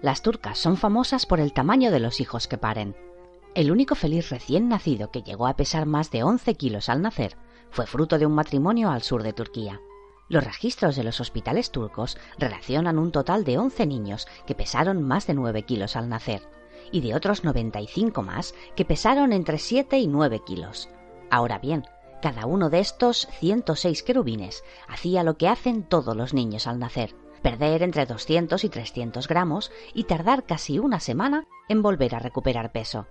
Las turcas son famosas por el tamaño de los hijos que paren. El único feliz recién nacido que llegó a pesar más de 11 kilos al nacer fue fruto de un matrimonio al sur de Turquía. Los registros de los hospitales turcos relacionan un total de 11 niños que pesaron más de 9 kilos al nacer y de otros 95 más que pesaron entre 7 y 9 kilos. Ahora bien, cada uno de estos 106 querubines hacía lo que hacen todos los niños al nacer, perder entre 200 y 300 gramos y tardar casi una semana en volver a recuperar peso.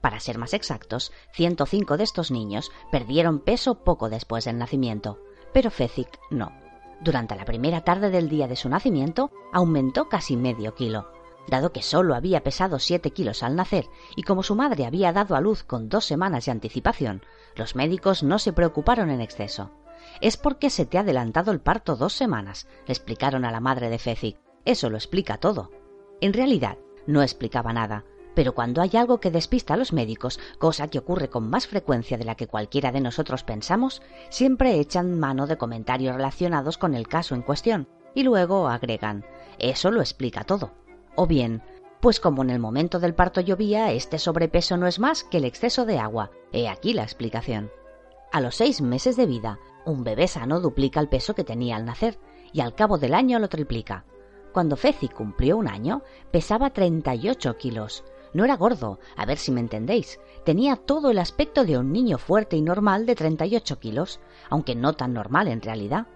Para ser más exactos, 105 de estos niños perdieron peso poco después del nacimiento, pero Fezik no. Durante la primera tarde del día de su nacimiento aumentó casi medio kilo. Dado que solo había pesado 7 kilos al nacer y como su madre había dado a luz con dos semanas de anticipación, los médicos no se preocuparon en exceso. Es porque se te ha adelantado el parto dos semanas, le explicaron a la madre de Fezik. Eso lo explica todo. En realidad, no explicaba nada, pero cuando hay algo que despista a los médicos, cosa que ocurre con más frecuencia de la que cualquiera de nosotros pensamos, siempre echan mano de comentarios relacionados con el caso en cuestión, y luego agregan eso lo explica todo. O bien, pues como en el momento del parto llovía, este sobrepeso no es más que el exceso de agua. He aquí la explicación. A los seis meses de vida, un bebé sano duplica el peso que tenía al nacer, y al cabo del año lo triplica. Cuando Fezi cumplió un año, pesaba 38 kilos. No era gordo, a ver si me entendéis. Tenía todo el aspecto de un niño fuerte y normal de 38 kilos, aunque no tan normal en realidad.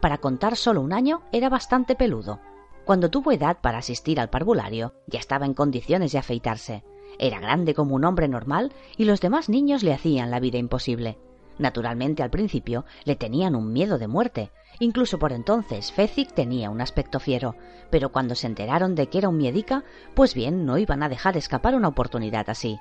Para contar solo un año era bastante peludo. Cuando tuvo edad para asistir al parvulario, ya estaba en condiciones de afeitarse. Era grande como un hombre normal y los demás niños le hacían la vida imposible. Naturalmente al principio le tenían un miedo de muerte. Incluso por entonces Fezik tenía un aspecto fiero, pero cuando se enteraron de que era un miedica, pues bien, no iban a dejar escapar una oportunidad así.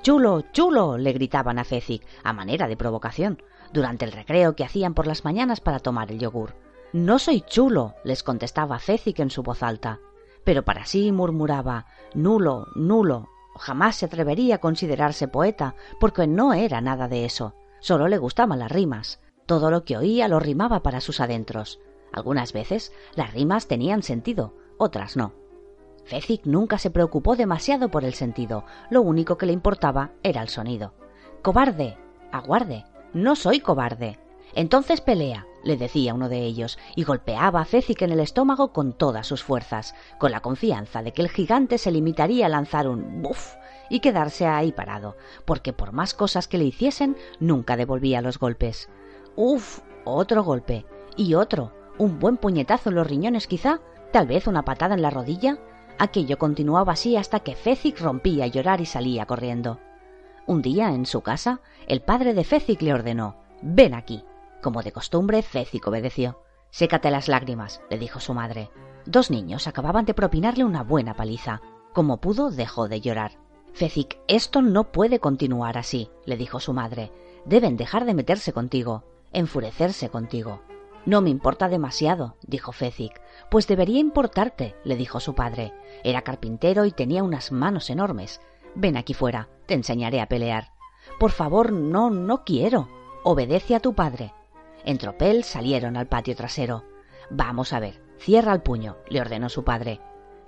Chulo, chulo, le gritaban a Fezik, a manera de provocación, durante el recreo que hacían por las mañanas para tomar el yogur. No soy chulo, les contestaba Fezik en su voz alta. Pero para sí murmuraba nulo, nulo. Jamás se atrevería a considerarse poeta, porque no era nada de eso. Solo le gustaban las rimas. Todo lo que oía lo rimaba para sus adentros. Algunas veces las rimas tenían sentido, otras no. Fezik nunca se preocupó demasiado por el sentido, lo único que le importaba era el sonido. Cobarde. Aguarde. No soy cobarde. Entonces pelea, le decía uno de ellos, y golpeaba a Fezik en el estómago con todas sus fuerzas, con la confianza de que el gigante se limitaría a lanzar un buf y quedarse ahí parado, porque por más cosas que le hiciesen, nunca devolvía los golpes. Uf, otro golpe, y otro, un buen puñetazo en los riñones quizá, tal vez una patada en la rodilla. Aquello continuaba así hasta que Fezik rompía a llorar y salía corriendo. Un día, en su casa, el padre de Fezik le ordenó Ven aquí. Como de costumbre, Fezik obedeció. Sécate las lágrimas, le dijo su madre. Dos niños acababan de propinarle una buena paliza. Como pudo, dejó de llorar. Fezik, esto no puede continuar así, le dijo su madre. Deben dejar de meterse contigo, enfurecerse contigo. No me importa demasiado, dijo Fezik. Pues debería importarte, le dijo su padre. Era carpintero y tenía unas manos enormes. Ven aquí fuera, te enseñaré a pelear. Por favor, no, no quiero. Obedece a tu padre. En tropel salieron al patio trasero. Vamos a ver, cierra el puño, le ordenó su padre.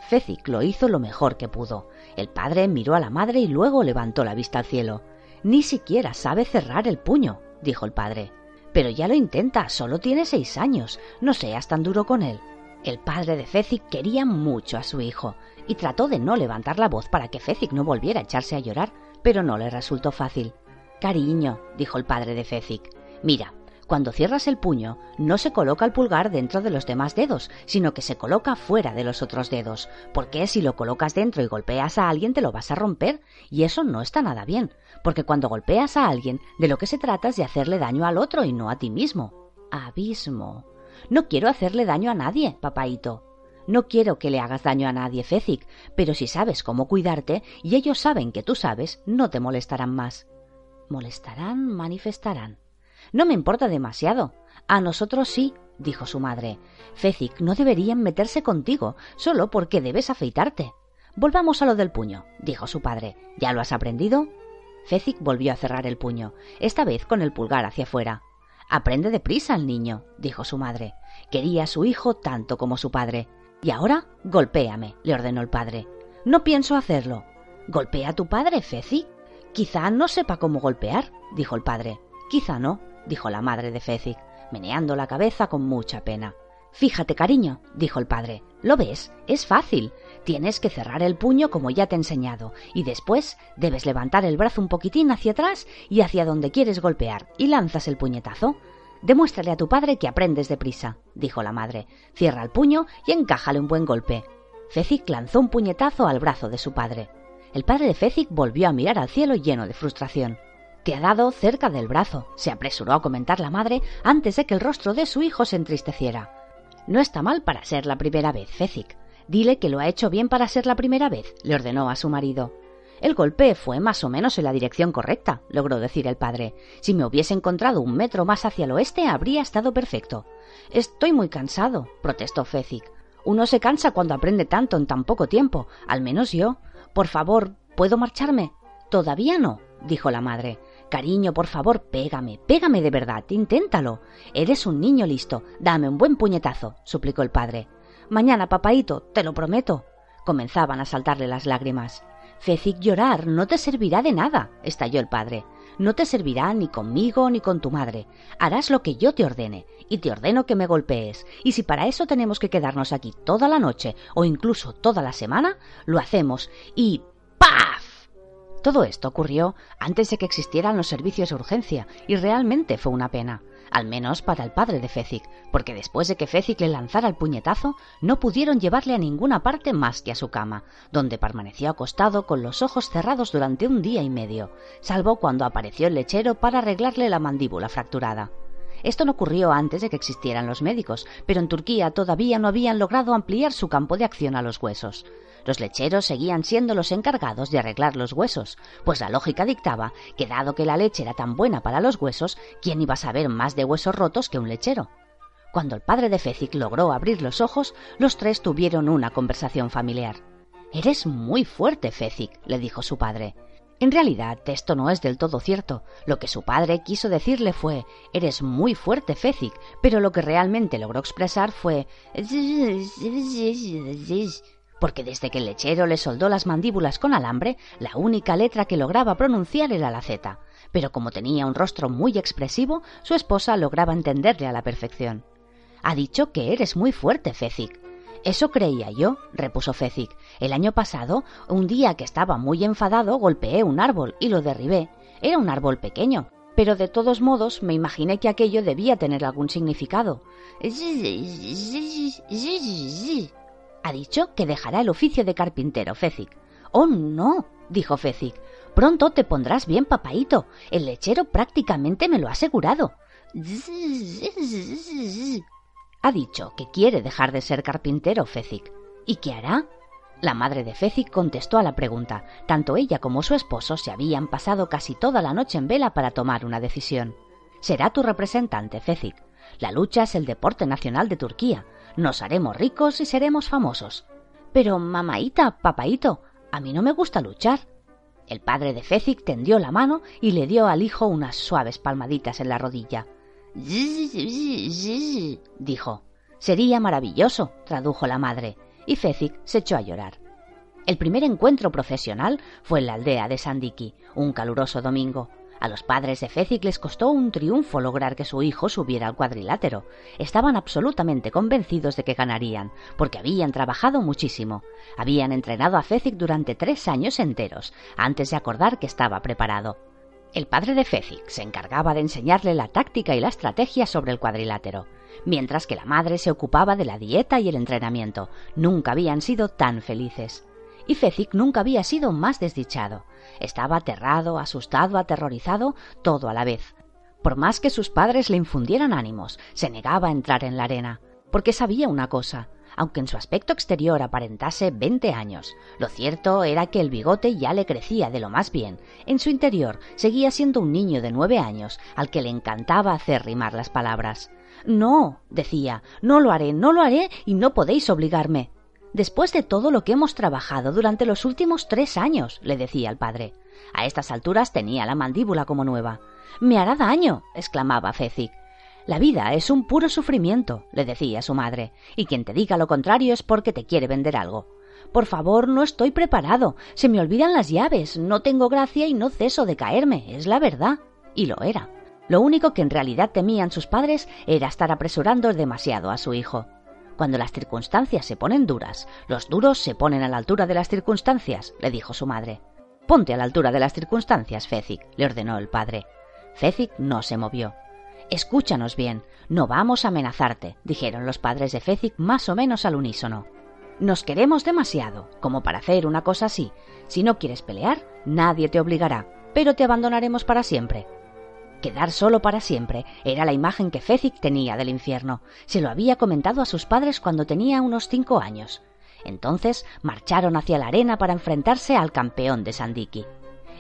Fezik lo hizo lo mejor que pudo. El padre miró a la madre y luego levantó la vista al cielo. Ni siquiera sabe cerrar el puño, dijo el padre. Pero ya lo intenta, solo tiene seis años. No seas tan duro con él. El padre de Fezik quería mucho a su hijo y trató de no levantar la voz para que Fezik no volviera a echarse a llorar, pero no le resultó fácil. Cariño, dijo el padre de Fezik, mira, cuando cierras el puño, no se coloca el pulgar dentro de los demás dedos, sino que se coloca fuera de los otros dedos, porque si lo colocas dentro y golpeas a alguien te lo vas a romper, y eso no está nada bien, porque cuando golpeas a alguien, de lo que se trata es de hacerle daño al otro y no a ti mismo. Abismo. No quiero hacerle daño a nadie, papaito. No quiero que le hagas daño a nadie, Fezik, pero si sabes cómo cuidarte y ellos saben que tú sabes, no te molestarán más. Molestarán, manifestarán. No me importa demasiado. A nosotros sí, dijo su madre. Fezik no deberían meterse contigo, solo porque debes afeitarte. Volvamos a lo del puño, dijo su padre. ¿Ya lo has aprendido? Fezik volvió a cerrar el puño, esta vez con el pulgar hacia afuera. Aprende deprisa el niño, dijo su madre. Quería a su hijo tanto como su padre. Y ahora golpéame, le ordenó el padre. No pienso hacerlo. Golpea a tu padre, Feci. Quizá no sepa cómo golpear, dijo el padre. Quizá no, dijo la madre de Feci, meneando la cabeza con mucha pena. Fíjate, cariño, dijo el padre. ¿Lo ves? Es fácil. Tienes que cerrar el puño como ya te he enseñado, y después debes levantar el brazo un poquitín hacia atrás y hacia donde quieres golpear, y lanzas el puñetazo. Demuéstrale a tu padre que aprendes deprisa, dijo la madre. Cierra el puño y encájale un buen golpe. Fecic lanzó un puñetazo al brazo de su padre. El padre de Fecic volvió a mirar al cielo lleno de frustración. Te ha dado cerca del brazo, se apresuró a comentar la madre antes de que el rostro de su hijo se entristeciera. No está mal para ser la primera vez, Fecic. Dile que lo ha hecho bien para ser la primera vez, le ordenó a su marido. El golpe fue más o menos en la dirección correcta, logró decir el padre. Si me hubiese encontrado un metro más hacia el oeste, habría estado perfecto. Estoy muy cansado, protestó Fecic. Uno se cansa cuando aprende tanto en tan poco tiempo, al menos yo. Por favor, ¿puedo marcharme? Todavía no, dijo la madre. Cariño, por favor, pégame, pégame de verdad, inténtalo. Eres un niño listo, dame un buen puñetazo, suplicó el padre. Mañana, papaito, te lo prometo. Comenzaban a saltarle las lágrimas. Fecic llorar no te servirá de nada, estalló el padre. No te servirá ni conmigo ni con tu madre. Harás lo que yo te ordene, y te ordeno que me golpees. Y si para eso tenemos que quedarnos aquí toda la noche o incluso toda la semana, lo hacemos. Y ¡paf! Todo esto ocurrió antes de que existieran los servicios de urgencia, y realmente fue una pena al menos para el padre de Fecic, porque después de que Fecic le lanzara el puñetazo, no pudieron llevarle a ninguna parte más que a su cama, donde permaneció acostado con los ojos cerrados durante un día y medio, salvo cuando apareció el lechero para arreglarle la mandíbula fracturada. Esto no ocurrió antes de que existieran los médicos, pero en Turquía todavía no habían logrado ampliar su campo de acción a los huesos. Los lecheros seguían siendo los encargados de arreglar los huesos, pues la lógica dictaba que dado que la leche era tan buena para los huesos, ¿quién iba a saber más de huesos rotos que un lechero? Cuando el padre de Fecic logró abrir los ojos, los tres tuvieron una conversación familiar. Eres muy fuerte, Fecic, le dijo su padre. En realidad, esto no es del todo cierto. Lo que su padre quiso decirle fue Eres muy fuerte, Fecic, pero lo que realmente logró expresar fue porque desde que el lechero le soldó las mandíbulas con alambre, la única letra que lograba pronunciar era la Z. Pero como tenía un rostro muy expresivo, su esposa lograba entenderle a la perfección. Ha dicho que eres muy fuerte, Fecic. Eso creía yo, repuso Fecic. El año pasado, un día que estaba muy enfadado, golpeé un árbol y lo derribé. Era un árbol pequeño, pero de todos modos me imaginé que aquello debía tener algún significado. Ha dicho que dejará el oficio de carpintero, Fecic. Oh, no, dijo Fecic. Pronto te pondrás bien, papaito. El lechero prácticamente me lo ha asegurado. Ha dicho que quiere dejar de ser carpintero, Fecic. ¿Y qué hará? La madre de Fecic contestó a la pregunta. Tanto ella como su esposo se habían pasado casi toda la noche en vela para tomar una decisión. Será tu representante, Fecic. La lucha es el deporte nacional de Turquía. Nos haremos ricos y seremos famosos. Pero, mamaita, papaito, a mí no me gusta luchar. El padre de Fecic tendió la mano y le dio al hijo unas suaves palmaditas en la rodilla. dijo. Sería maravilloso, tradujo la madre, y Fecic se echó a llorar. El primer encuentro profesional fue en la aldea de Sandiki, un caluroso domingo. A los padres de Fecic les costó un triunfo lograr que su hijo subiera al cuadrilátero. Estaban absolutamente convencidos de que ganarían, porque habían trabajado muchísimo. Habían entrenado a Fecic durante tres años enteros, antes de acordar que estaba preparado. El padre de Fecic se encargaba de enseñarle la táctica y la estrategia sobre el cuadrilátero, mientras que la madre se ocupaba de la dieta y el entrenamiento. Nunca habían sido tan felices y Fecic nunca había sido más desdichado. Estaba aterrado, asustado, aterrorizado, todo a la vez. Por más que sus padres le infundieran ánimos, se negaba a entrar en la arena, porque sabía una cosa, aunque en su aspecto exterior aparentase veinte años. Lo cierto era que el bigote ya le crecía de lo más bien. En su interior seguía siendo un niño de nueve años, al que le encantaba hacer rimar las palabras. No, decía, no lo haré, no lo haré, y no podéis obligarme. Después de todo lo que hemos trabajado durante los últimos tres años, le decía el padre. A estas alturas tenía la mandíbula como nueva. Me hará daño, exclamaba Fecic. La vida es un puro sufrimiento, le decía su madre, y quien te diga lo contrario es porque te quiere vender algo. Por favor, no estoy preparado. Se me olvidan las llaves. No tengo gracia y no ceso de caerme. Es la verdad. Y lo era. Lo único que en realidad temían sus padres era estar apresurando demasiado a su hijo. Cuando las circunstancias se ponen duras, los duros se ponen a la altura de las circunstancias, le dijo su madre. Ponte a la altura de las circunstancias, Fezic, le ordenó el padre. Fezic no se movió. Escúchanos bien, no vamos a amenazarte, dijeron los padres de Fezic más o menos al unísono. Nos queremos demasiado, como para hacer una cosa así. Si no quieres pelear, nadie te obligará, pero te abandonaremos para siempre. Quedar solo para siempre era la imagen que Fezic tenía del infierno. Se lo había comentado a sus padres cuando tenía unos cinco años. Entonces marcharon hacia la arena para enfrentarse al campeón de Sandiki.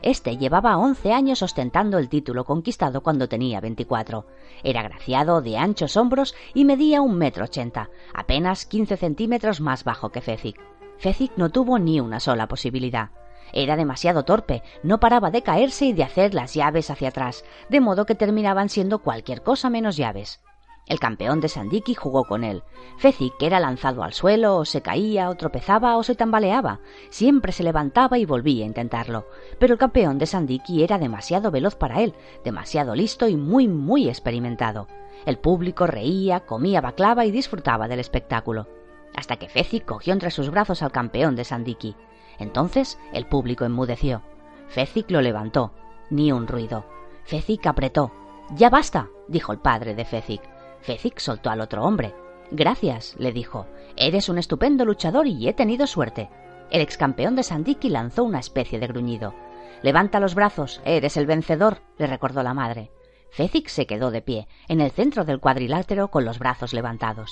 Este llevaba once años ostentando el título conquistado cuando tenía veinticuatro. Era graciado, de anchos hombros y medía un metro ochenta, apenas quince centímetros más bajo que Fezic. Fezic no tuvo ni una sola posibilidad. Era demasiado torpe, no paraba de caerse y de hacer las llaves hacia atrás, de modo que terminaban siendo cualquier cosa menos llaves. El campeón de Sandiki jugó con él. Fezic era lanzado al suelo, o se caía, o tropezaba, o se tambaleaba. Siempre se levantaba y volvía a intentarlo. Pero el campeón de Sandiki era demasiado veloz para él, demasiado listo y muy, muy experimentado. El público reía, comía baclava y disfrutaba del espectáculo. Hasta que Fezic cogió entre sus brazos al campeón de Sandiki. Entonces el público enmudeció. Fezic lo levantó. Ni un ruido. Fezic apretó. Ya basta, dijo el padre de Fezic. Fezic soltó al otro hombre. Gracias, le dijo. Eres un estupendo luchador y he tenido suerte. El ex campeón de Sandiki lanzó una especie de gruñido. Levanta los brazos, eres el vencedor, le recordó la madre. Fezic se quedó de pie, en el centro del cuadrilátero con los brazos levantados.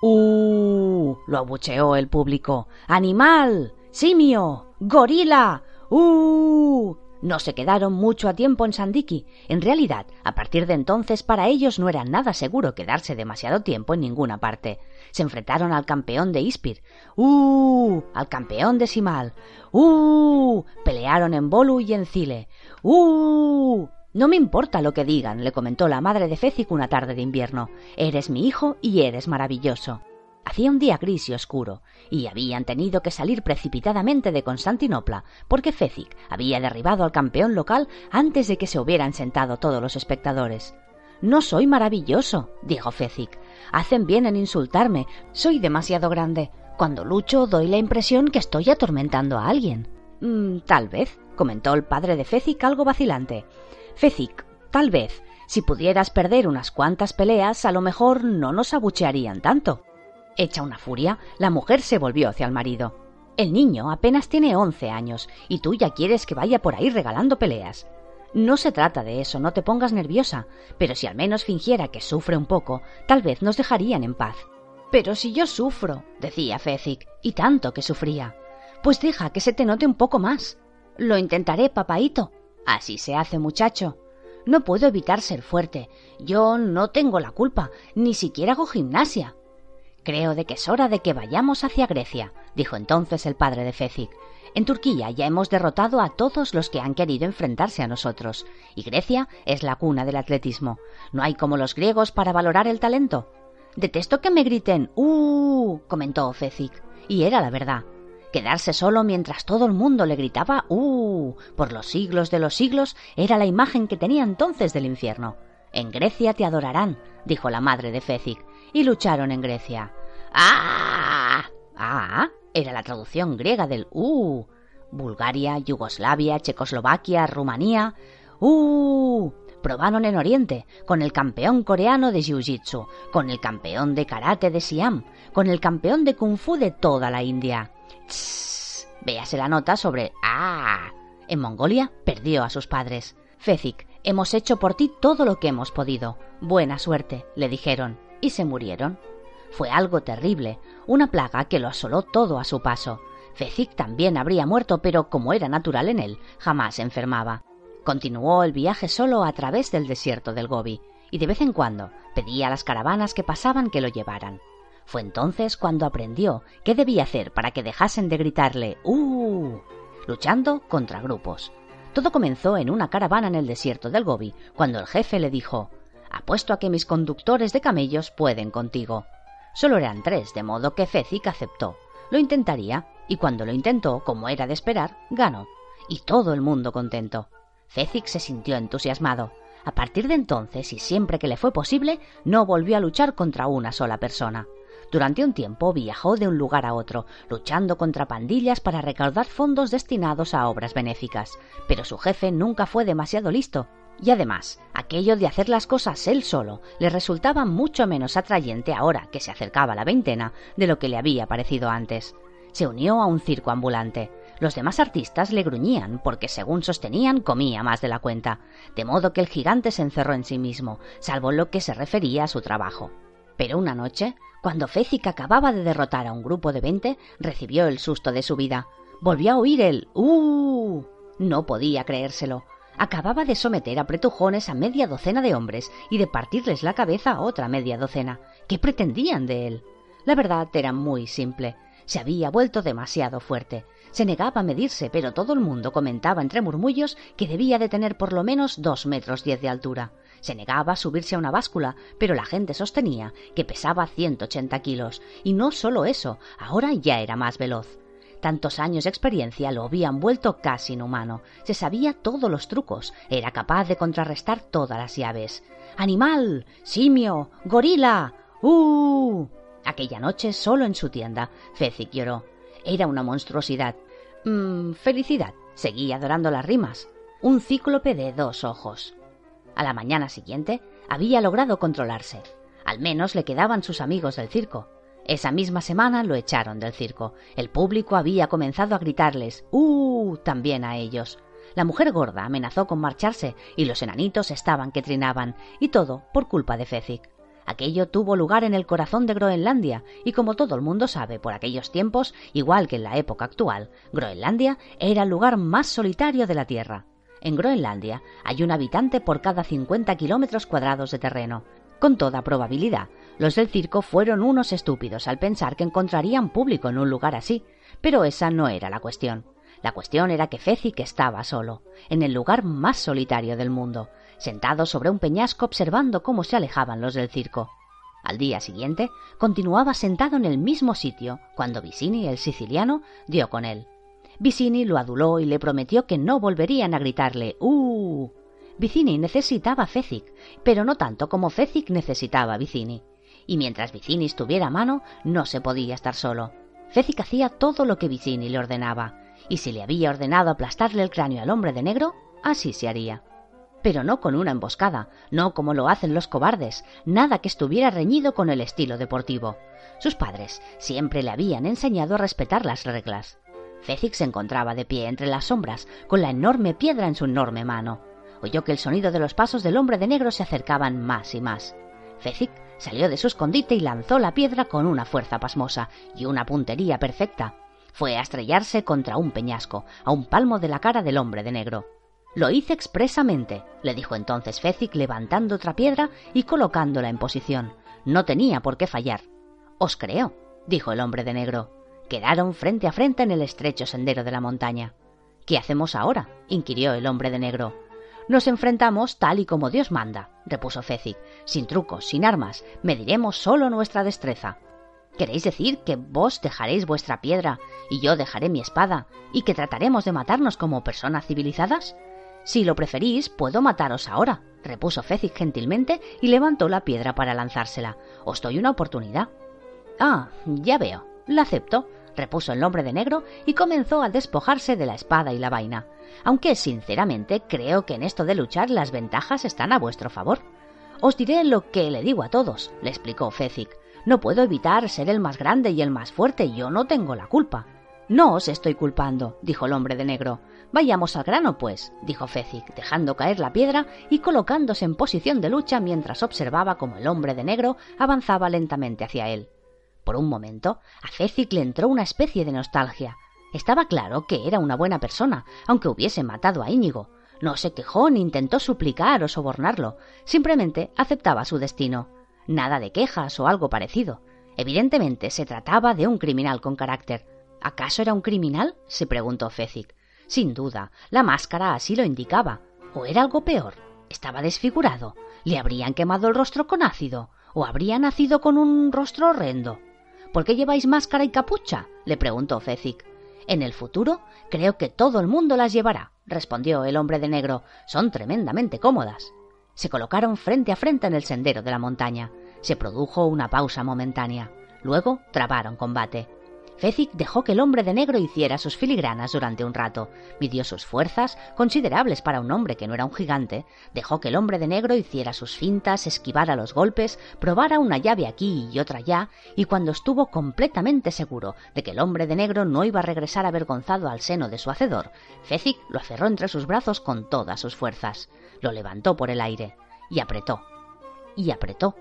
¡Uh! lo abucheó el público. ¡Animal! ¡Simio! ¡Gorila! ¡Uh! No se quedaron mucho a tiempo en Sandiki. En realidad, a partir de entonces para ellos no era nada seguro quedarse demasiado tiempo en ninguna parte. Se enfrentaron al campeón de Ispir, ¡uh! al campeón de Simal, ¡uh! pelearon en Bolu y en Cile, ¡uh! No me importa lo que digan, le comentó la madre de Fezic una tarde de invierno. Eres mi hijo y eres maravilloso. Hacía un día gris y oscuro, y habían tenido que salir precipitadamente de Constantinopla, porque Fezic había derribado al campeón local antes de que se hubieran sentado todos los espectadores. No soy maravilloso, dijo Fezic. Hacen bien en insultarme. Soy demasiado grande. Cuando lucho doy la impresión que estoy atormentando a alguien. Mm, tal vez, comentó el padre de Fezic algo vacilante. Fezic, tal vez. Si pudieras perder unas cuantas peleas, a lo mejor no nos abuchearían tanto. Hecha una furia, la mujer se volvió hacia el marido. El niño apenas tiene once años y tú ya quieres que vaya por ahí regalando peleas. No se trata de eso, no te pongas nerviosa, pero si al menos fingiera que sufre un poco, tal vez nos dejarían en paz. Pero si yo sufro, decía Fezic, y tanto que sufría. Pues deja que se te note un poco más. Lo intentaré, papaíto. Así se hace, muchacho. No puedo evitar ser fuerte. Yo no tengo la culpa, ni siquiera hago gimnasia. Creo de que es hora de que vayamos hacia Grecia, dijo entonces el padre de Fezic. En Turquía ya hemos derrotado a todos los que han querido enfrentarse a nosotros, y Grecia es la cuna del atletismo. No hay como los griegos para valorar el talento. Detesto que me griten ¡Uh! comentó Fezic, y era la verdad. Quedarse solo mientras todo el mundo le gritaba ¡Uh! por los siglos de los siglos era la imagen que tenía entonces del infierno. En Grecia te adorarán, dijo la madre de Fezic, y lucharon en Grecia. ¡Ah! ¡Ah! Era la traducción griega del ¡Uh! Bulgaria, Yugoslavia, Checoslovaquia, Rumanía. ¡Uh! Probaron en Oriente, con el campeón coreano de Jiu-Jitsu, con el campeón de karate de Siam, con el campeón de Kung Fu de toda la India. Tss, véase la nota sobre ¡Ah! En Mongolia perdió a sus padres. Fezic, hemos hecho por ti todo lo que hemos podido. Buena suerte, le dijeron y se murieron. Fue algo terrible, una plaga que lo asoló todo a su paso. Fezic también habría muerto, pero como era natural en él, jamás enfermaba. Continuó el viaje solo a través del desierto del Gobi, y de vez en cuando pedía a las caravanas que pasaban que lo llevaran. Fue entonces cuando aprendió qué debía hacer para que dejasen de gritarle ¡Uh! luchando contra grupos. Todo comenzó en una caravana en el desierto del Gobi, cuando el jefe le dijo Apuesto a que mis conductores de camellos pueden contigo. Solo eran tres, de modo que Fezik aceptó. Lo intentaría, y cuando lo intentó, como era de esperar, ganó. Y todo el mundo contento. Fezik se sintió entusiasmado. A partir de entonces, y siempre que le fue posible, no volvió a luchar contra una sola persona. Durante un tiempo viajó de un lugar a otro, luchando contra pandillas para recaudar fondos destinados a obras benéficas, pero su jefe nunca fue demasiado listo, y además, aquello de hacer las cosas él solo le resultaba mucho menos atrayente ahora que se acercaba la veintena de lo que le había parecido antes. Se unió a un circo ambulante. Los demás artistas le gruñían porque, según sostenían, comía más de la cuenta, de modo que el gigante se encerró en sí mismo, salvo lo que se refería a su trabajo. Pero una noche, cuando Fécic acababa de derrotar a un grupo de veinte, recibió el susto de su vida. Volvió a oír el ¡Uh! No podía creérselo. Acababa de someter a pretujones a media docena de hombres y de partirles la cabeza a otra media docena. ¿Qué pretendían de él? La verdad era muy simple. Se había vuelto demasiado fuerte. Se negaba a medirse, pero todo el mundo comentaba entre murmullos que debía de tener por lo menos dos metros diez de altura. Se negaba a subirse a una báscula, pero la gente sostenía que pesaba ciento ochenta kilos. Y no solo eso, ahora ya era más veloz. Tantos años de experiencia lo habían vuelto casi inhumano. Se sabía todos los trucos. Era capaz de contrarrestar todas las llaves. ¡Animal! ¡Simio! ¡Gorila! ¡Uh! Aquella noche, solo en su tienda, Fezik lloró. Era una monstruosidad. Mmm, felicidad. Seguía adorando las rimas. Un cíclope de dos ojos. A la mañana siguiente había logrado controlarse. Al menos le quedaban sus amigos del circo. Esa misma semana lo echaron del circo. El público había comenzado a gritarles ¡Uh! también a ellos. La mujer gorda amenazó con marcharse y los enanitos estaban que trinaban, y todo por culpa de Fezik. Aquello tuvo lugar en el corazón de Groenlandia, y como todo el mundo sabe por aquellos tiempos, igual que en la época actual, Groenlandia era el lugar más solitario de la Tierra. En Groenlandia hay un habitante por cada 50 kilómetros cuadrados de terreno. Con toda probabilidad, los del circo fueron unos estúpidos al pensar que encontrarían público en un lugar así, pero esa no era la cuestión. La cuestión era que Fezik estaba solo, en el lugar más solitario del mundo, sentado sobre un peñasco observando cómo se alejaban los del circo. Al día siguiente, continuaba sentado en el mismo sitio cuando Vicini, el siciliano, dio con él. Vicini lo aduló y le prometió que no volverían a gritarle ¡Uh! Vicini necesitaba a Fezik, pero no tanto como Fezik necesitaba Vicini y mientras Vicini estuviera a mano no se podía estar solo. Fezik hacía todo lo que Vicini le ordenaba, y si le había ordenado aplastarle el cráneo al hombre de negro, así se haría. Pero no con una emboscada, no como lo hacen los cobardes, nada que estuviera reñido con el estilo deportivo. Sus padres siempre le habían enseñado a respetar las reglas. Fezik se encontraba de pie entre las sombras, con la enorme piedra en su enorme mano. Oyó que el sonido de los pasos del hombre de negro se acercaban más y más. Fezik Salió de su escondite y lanzó la piedra con una fuerza pasmosa y una puntería perfecta. Fue a estrellarse contra un peñasco, a un palmo de la cara del hombre de negro. Lo hice expresamente, le dijo entonces Fezik levantando otra piedra y colocándola en posición. No tenía por qué fallar. Os creo, dijo el hombre de negro. Quedaron frente a frente en el estrecho sendero de la montaña. ¿Qué hacemos ahora? inquirió el hombre de negro. Nos enfrentamos tal y como Dios manda, repuso Fezik, sin trucos, sin armas, mediremos solo nuestra destreza. ¿Queréis decir que vos dejaréis vuestra piedra y yo dejaré mi espada y que trataremos de matarnos como personas civilizadas? Si lo preferís, puedo mataros ahora, repuso Fezik gentilmente y levantó la piedra para lanzársela. Os doy una oportunidad. Ah, ya veo. La acepto, repuso el hombre de negro y comenzó a despojarse de la espada y la vaina. Aunque, sinceramente, creo que en esto de luchar las ventajas están a vuestro favor. Os diré lo que le digo a todos, le explicó Fezik. No puedo evitar ser el más grande y el más fuerte, yo no tengo la culpa. No os estoy culpando, dijo el hombre de negro. Vayamos al grano, pues, dijo Fezik, dejando caer la piedra y colocándose en posición de lucha mientras observaba cómo el hombre de negro avanzaba lentamente hacia él. Por un momento, a Fezik le entró una especie de nostalgia. Estaba claro que era una buena persona, aunque hubiese matado a Íñigo. No se quejó ni intentó suplicar o sobornarlo, simplemente aceptaba su destino. Nada de quejas o algo parecido. Evidentemente se trataba de un criminal con carácter. ¿Acaso era un criminal? se preguntó Fezik. Sin duda, la máscara así lo indicaba. ¿O era algo peor? Estaba desfigurado. ¿Le habrían quemado el rostro con ácido? ¿O habría nacido con un rostro horrendo? ¿Por qué lleváis máscara y capucha? le preguntó Fezzik. En el futuro creo que todo el mundo las llevará, respondió el hombre de negro. Son tremendamente cómodas. Se colocaron frente a frente en el sendero de la montaña. Se produjo una pausa momentánea. Luego trabaron combate. Fezzik dejó que el hombre de negro hiciera sus filigranas durante un rato, midió sus fuerzas, considerables para un hombre que no era un gigante, dejó que el hombre de negro hiciera sus fintas, esquivara los golpes, probara una llave aquí y otra allá, y cuando estuvo completamente seguro de que el hombre de negro no iba a regresar avergonzado al seno de su hacedor, Fezzik lo aferró entre sus brazos con todas sus fuerzas, lo levantó por el aire, y apretó, y apretó,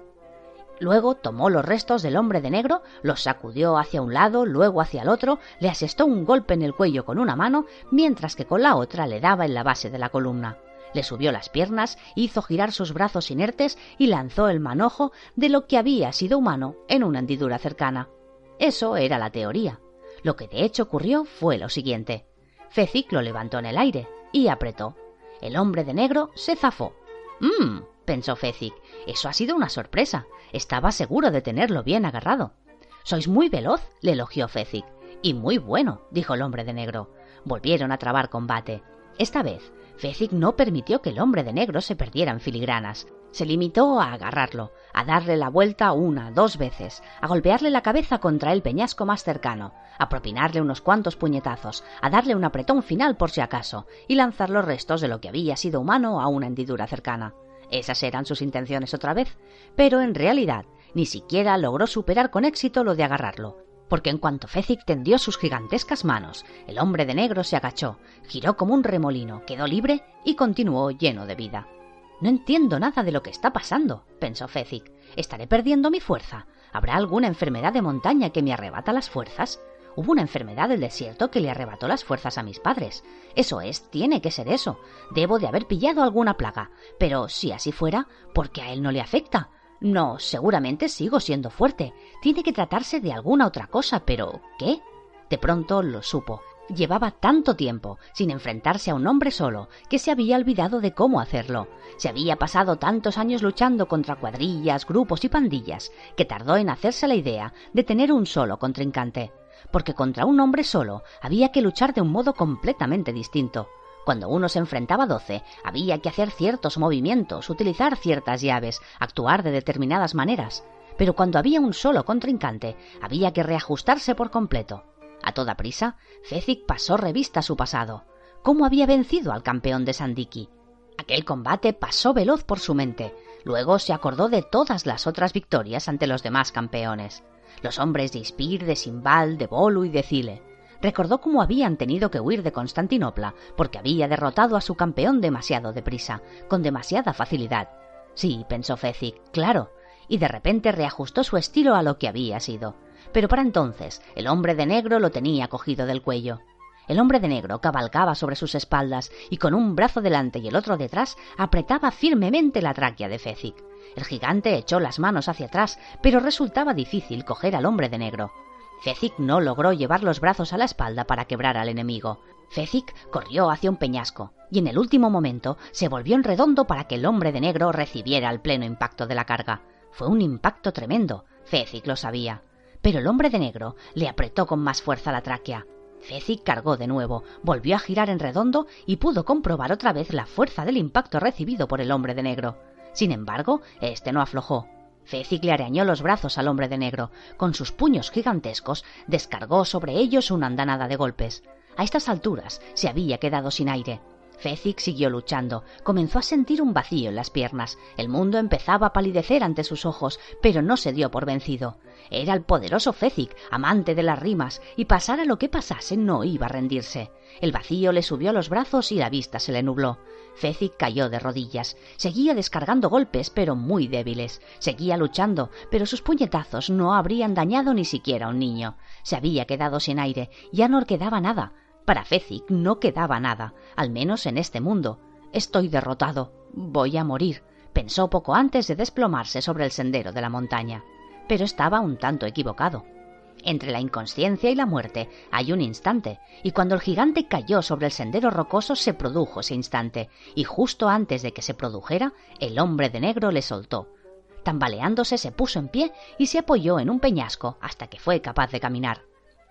Luego tomó los restos del hombre de negro, los sacudió hacia un lado, luego hacia el otro, le asestó un golpe en el cuello con una mano, mientras que con la otra le daba en la base de la columna. Le subió las piernas, hizo girar sus brazos inertes y lanzó el manojo de lo que había sido humano en una hendidura cercana. Eso era la teoría. Lo que de hecho ocurrió fue lo siguiente. Fezzik lo levantó en el aire y apretó. El hombre de negro se zafó. Mmm, pensó Fezzik, eso ha sido una sorpresa. Estaba seguro de tenerlo bien agarrado. Sois muy veloz, le elogió Fezzik. Y muy bueno, dijo el hombre de negro. Volvieron a trabar combate. Esta vez, Fezzik no permitió que el hombre de negro se perdiera en filigranas. Se limitó a agarrarlo, a darle la vuelta una, dos veces, a golpearle la cabeza contra el peñasco más cercano, a propinarle unos cuantos puñetazos, a darle un apretón final por si acaso, y lanzar los restos de lo que había sido humano a una hendidura cercana. Esas eran sus intenciones otra vez, pero en realidad ni siquiera logró superar con éxito lo de agarrarlo, porque en cuanto Fezzik tendió sus gigantescas manos, el hombre de negro se agachó, giró como un remolino, quedó libre y continuó lleno de vida. No entiendo nada de lo que está pasando, pensó Fezzik. ¿Estaré perdiendo mi fuerza? ¿Habrá alguna enfermedad de montaña que me arrebata las fuerzas? Hubo una enfermedad del desierto que le arrebató las fuerzas a mis padres. Eso es, tiene que ser eso. Debo de haber pillado alguna plaga. Pero si así fuera, ¿por qué a él no le afecta? No, seguramente sigo siendo fuerte. Tiene que tratarse de alguna otra cosa, pero ¿qué? De pronto lo supo. Llevaba tanto tiempo sin enfrentarse a un hombre solo que se había olvidado de cómo hacerlo. Se había pasado tantos años luchando contra cuadrillas, grupos y pandillas que tardó en hacerse la idea de tener un solo contrincante porque contra un hombre solo había que luchar de un modo completamente distinto. Cuando uno se enfrentaba a doce, había que hacer ciertos movimientos, utilizar ciertas llaves, actuar de determinadas maneras. Pero cuando había un solo contrincante, había que reajustarse por completo. A toda prisa, Fezzik pasó revista a su pasado. ¿Cómo había vencido al campeón de Sandiki? Aquel combate pasó veloz por su mente. Luego se acordó de todas las otras victorias ante los demás campeones los hombres de Ispir, de Simbal, de Bolu y de Cile. Recordó cómo habían tenido que huir de Constantinopla porque había derrotado a su campeón demasiado deprisa, con demasiada facilidad. Sí, pensó Fezzik, claro, y de repente reajustó su estilo a lo que había sido. Pero para entonces el hombre de negro lo tenía cogido del cuello. El hombre de negro cabalgaba sobre sus espaldas y con un brazo delante y el otro detrás apretaba firmemente la tráquea de Fezzik. El gigante echó las manos hacia atrás, pero resultaba difícil coger al hombre de negro. Fezzik no logró llevar los brazos a la espalda para quebrar al enemigo. Fezzik corrió hacia un peñasco y en el último momento se volvió en redondo para que el hombre de negro recibiera el pleno impacto de la carga. Fue un impacto tremendo, Fezzik lo sabía. Pero el hombre de negro le apretó con más fuerza la tráquea. Fezzik cargó de nuevo, volvió a girar en redondo y pudo comprobar otra vez la fuerza del impacto recibido por el hombre de negro. Sin embargo, este no aflojó. Fezzik le arañó los brazos al hombre de negro. Con sus puños gigantescos descargó sobre ellos una andanada de golpes. A estas alturas se había quedado sin aire. Fezzik siguió luchando. Comenzó a sentir un vacío en las piernas. El mundo empezaba a palidecer ante sus ojos, pero no se dio por vencido. Era el poderoso Fezzik, amante de las rimas, y pasara lo que pasase no iba a rendirse. El vacío le subió a los brazos y la vista se le nubló. Fezzik cayó de rodillas. Seguía descargando golpes, pero muy débiles. Seguía luchando, pero sus puñetazos no habrían dañado ni siquiera a un niño. Se había quedado sin aire. Ya no quedaba nada. Para Fezzik no quedaba nada, al menos en este mundo. Estoy derrotado. Voy a morir. Pensó poco antes de desplomarse sobre el sendero de la montaña. Pero estaba un tanto equivocado. Entre la inconsciencia y la muerte hay un instante, y cuando el gigante cayó sobre el sendero rocoso se produjo ese instante, y justo antes de que se produjera, el hombre de negro le soltó. Tambaleándose se puso en pie y se apoyó en un peñasco hasta que fue capaz de caminar.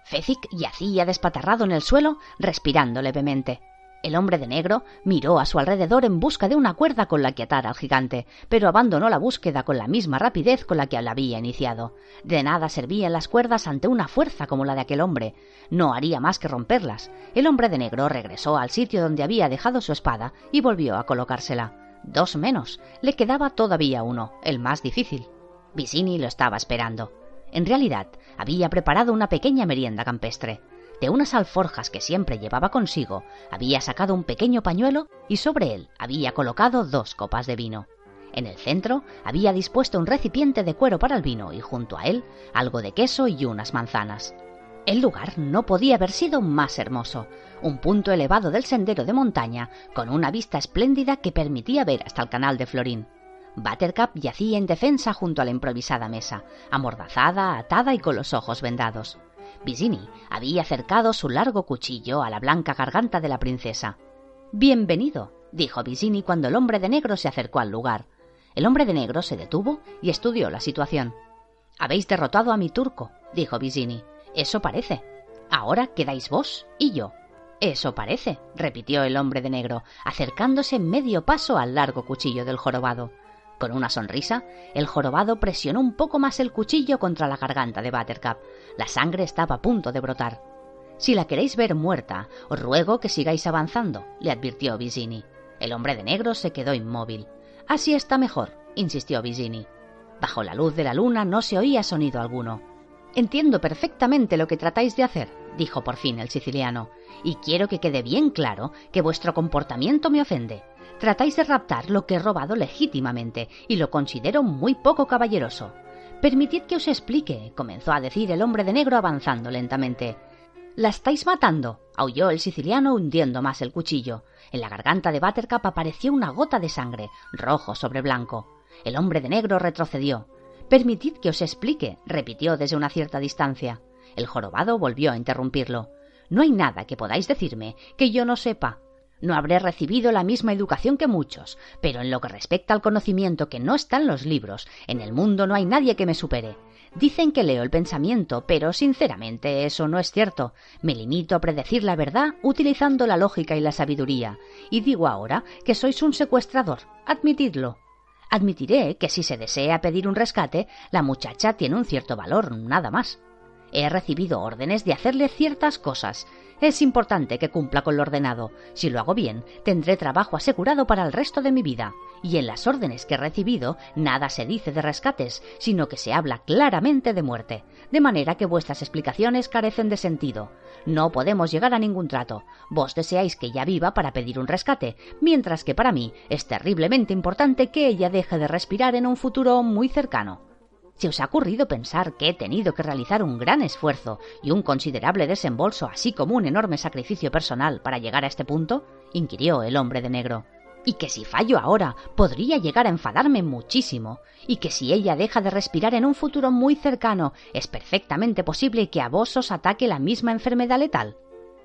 Fezzik yacía despatarrado en el suelo, respirando levemente. El hombre de negro miró a su alrededor en busca de una cuerda con la que atar al gigante, pero abandonó la búsqueda con la misma rapidez con la que la había iniciado. De nada servían las cuerdas ante una fuerza como la de aquel hombre. No haría más que romperlas. El hombre de negro regresó al sitio donde había dejado su espada y volvió a colocársela. Dos menos. Le quedaba todavía uno, el más difícil. Vicini lo estaba esperando. En realidad, había preparado una pequeña merienda campestre. De unas alforjas que siempre llevaba consigo, había sacado un pequeño pañuelo y sobre él había colocado dos copas de vino. En el centro había dispuesto un recipiente de cuero para el vino y junto a él algo de queso y unas manzanas. El lugar no podía haber sido más hermoso, un punto elevado del sendero de montaña, con una vista espléndida que permitía ver hasta el canal de Florín. Buttercup yacía en defensa junto a la improvisada mesa, amordazada, atada y con los ojos vendados. Visini había acercado su largo cuchillo a la blanca garganta de la princesa. Bienvenido, dijo Visini cuando el hombre de negro se acercó al lugar. El hombre de negro se detuvo y estudió la situación. Habéis derrotado a mi turco, dijo Visini. Eso parece. Ahora quedáis vos y yo. Eso parece, repitió el hombre de negro, acercándose medio paso al largo cuchillo del jorobado. Con una sonrisa, el jorobado presionó un poco más el cuchillo contra la garganta de Buttercup. La sangre estaba a punto de brotar. Si la queréis ver muerta, os ruego que sigáis avanzando, le advirtió Visini. El hombre de negro se quedó inmóvil. Así está mejor, insistió Visini. Bajo la luz de la luna no se oía sonido alguno. Entiendo perfectamente lo que tratáis de hacer, dijo por fin el siciliano, y quiero que quede bien claro que vuestro comportamiento me ofende. Tratáis de raptar lo que he robado legítimamente y lo considero muy poco caballeroso. Permitid que os explique, comenzó a decir el hombre de negro avanzando lentamente. La estáis matando, aulló el siciliano hundiendo más el cuchillo. En la garganta de Buttercup apareció una gota de sangre, rojo sobre blanco. El hombre de negro retrocedió. Permitid que os explique, repitió desde una cierta distancia. El jorobado volvió a interrumpirlo. No hay nada que podáis decirme que yo no sepa. No habré recibido la misma educación que muchos, pero en lo que respecta al conocimiento que no está en los libros, en el mundo no hay nadie que me supere. Dicen que leo el pensamiento, pero sinceramente eso no es cierto. Me limito a predecir la verdad utilizando la lógica y la sabiduría. Y digo ahora que sois un secuestrador. Admitidlo. Admitiré que si se desea pedir un rescate, la muchacha tiene un cierto valor, nada más. He recibido órdenes de hacerle ciertas cosas, es importante que cumpla con lo ordenado. Si lo hago bien, tendré trabajo asegurado para el resto de mi vida. Y en las órdenes que he recibido, nada se dice de rescates, sino que se habla claramente de muerte. De manera que vuestras explicaciones carecen de sentido. No podemos llegar a ningún trato. Vos deseáis que ella viva para pedir un rescate, mientras que para mí es terriblemente importante que ella deje de respirar en un futuro muy cercano. ¿Se os ha ocurrido pensar que he tenido que realizar un gran esfuerzo y un considerable desembolso, así como un enorme sacrificio personal para llegar a este punto? inquirió el hombre de negro. Y que si fallo ahora podría llegar a enfadarme muchísimo, y que si ella deja de respirar en un futuro muy cercano, es perfectamente posible que a vos os ataque la misma enfermedad letal.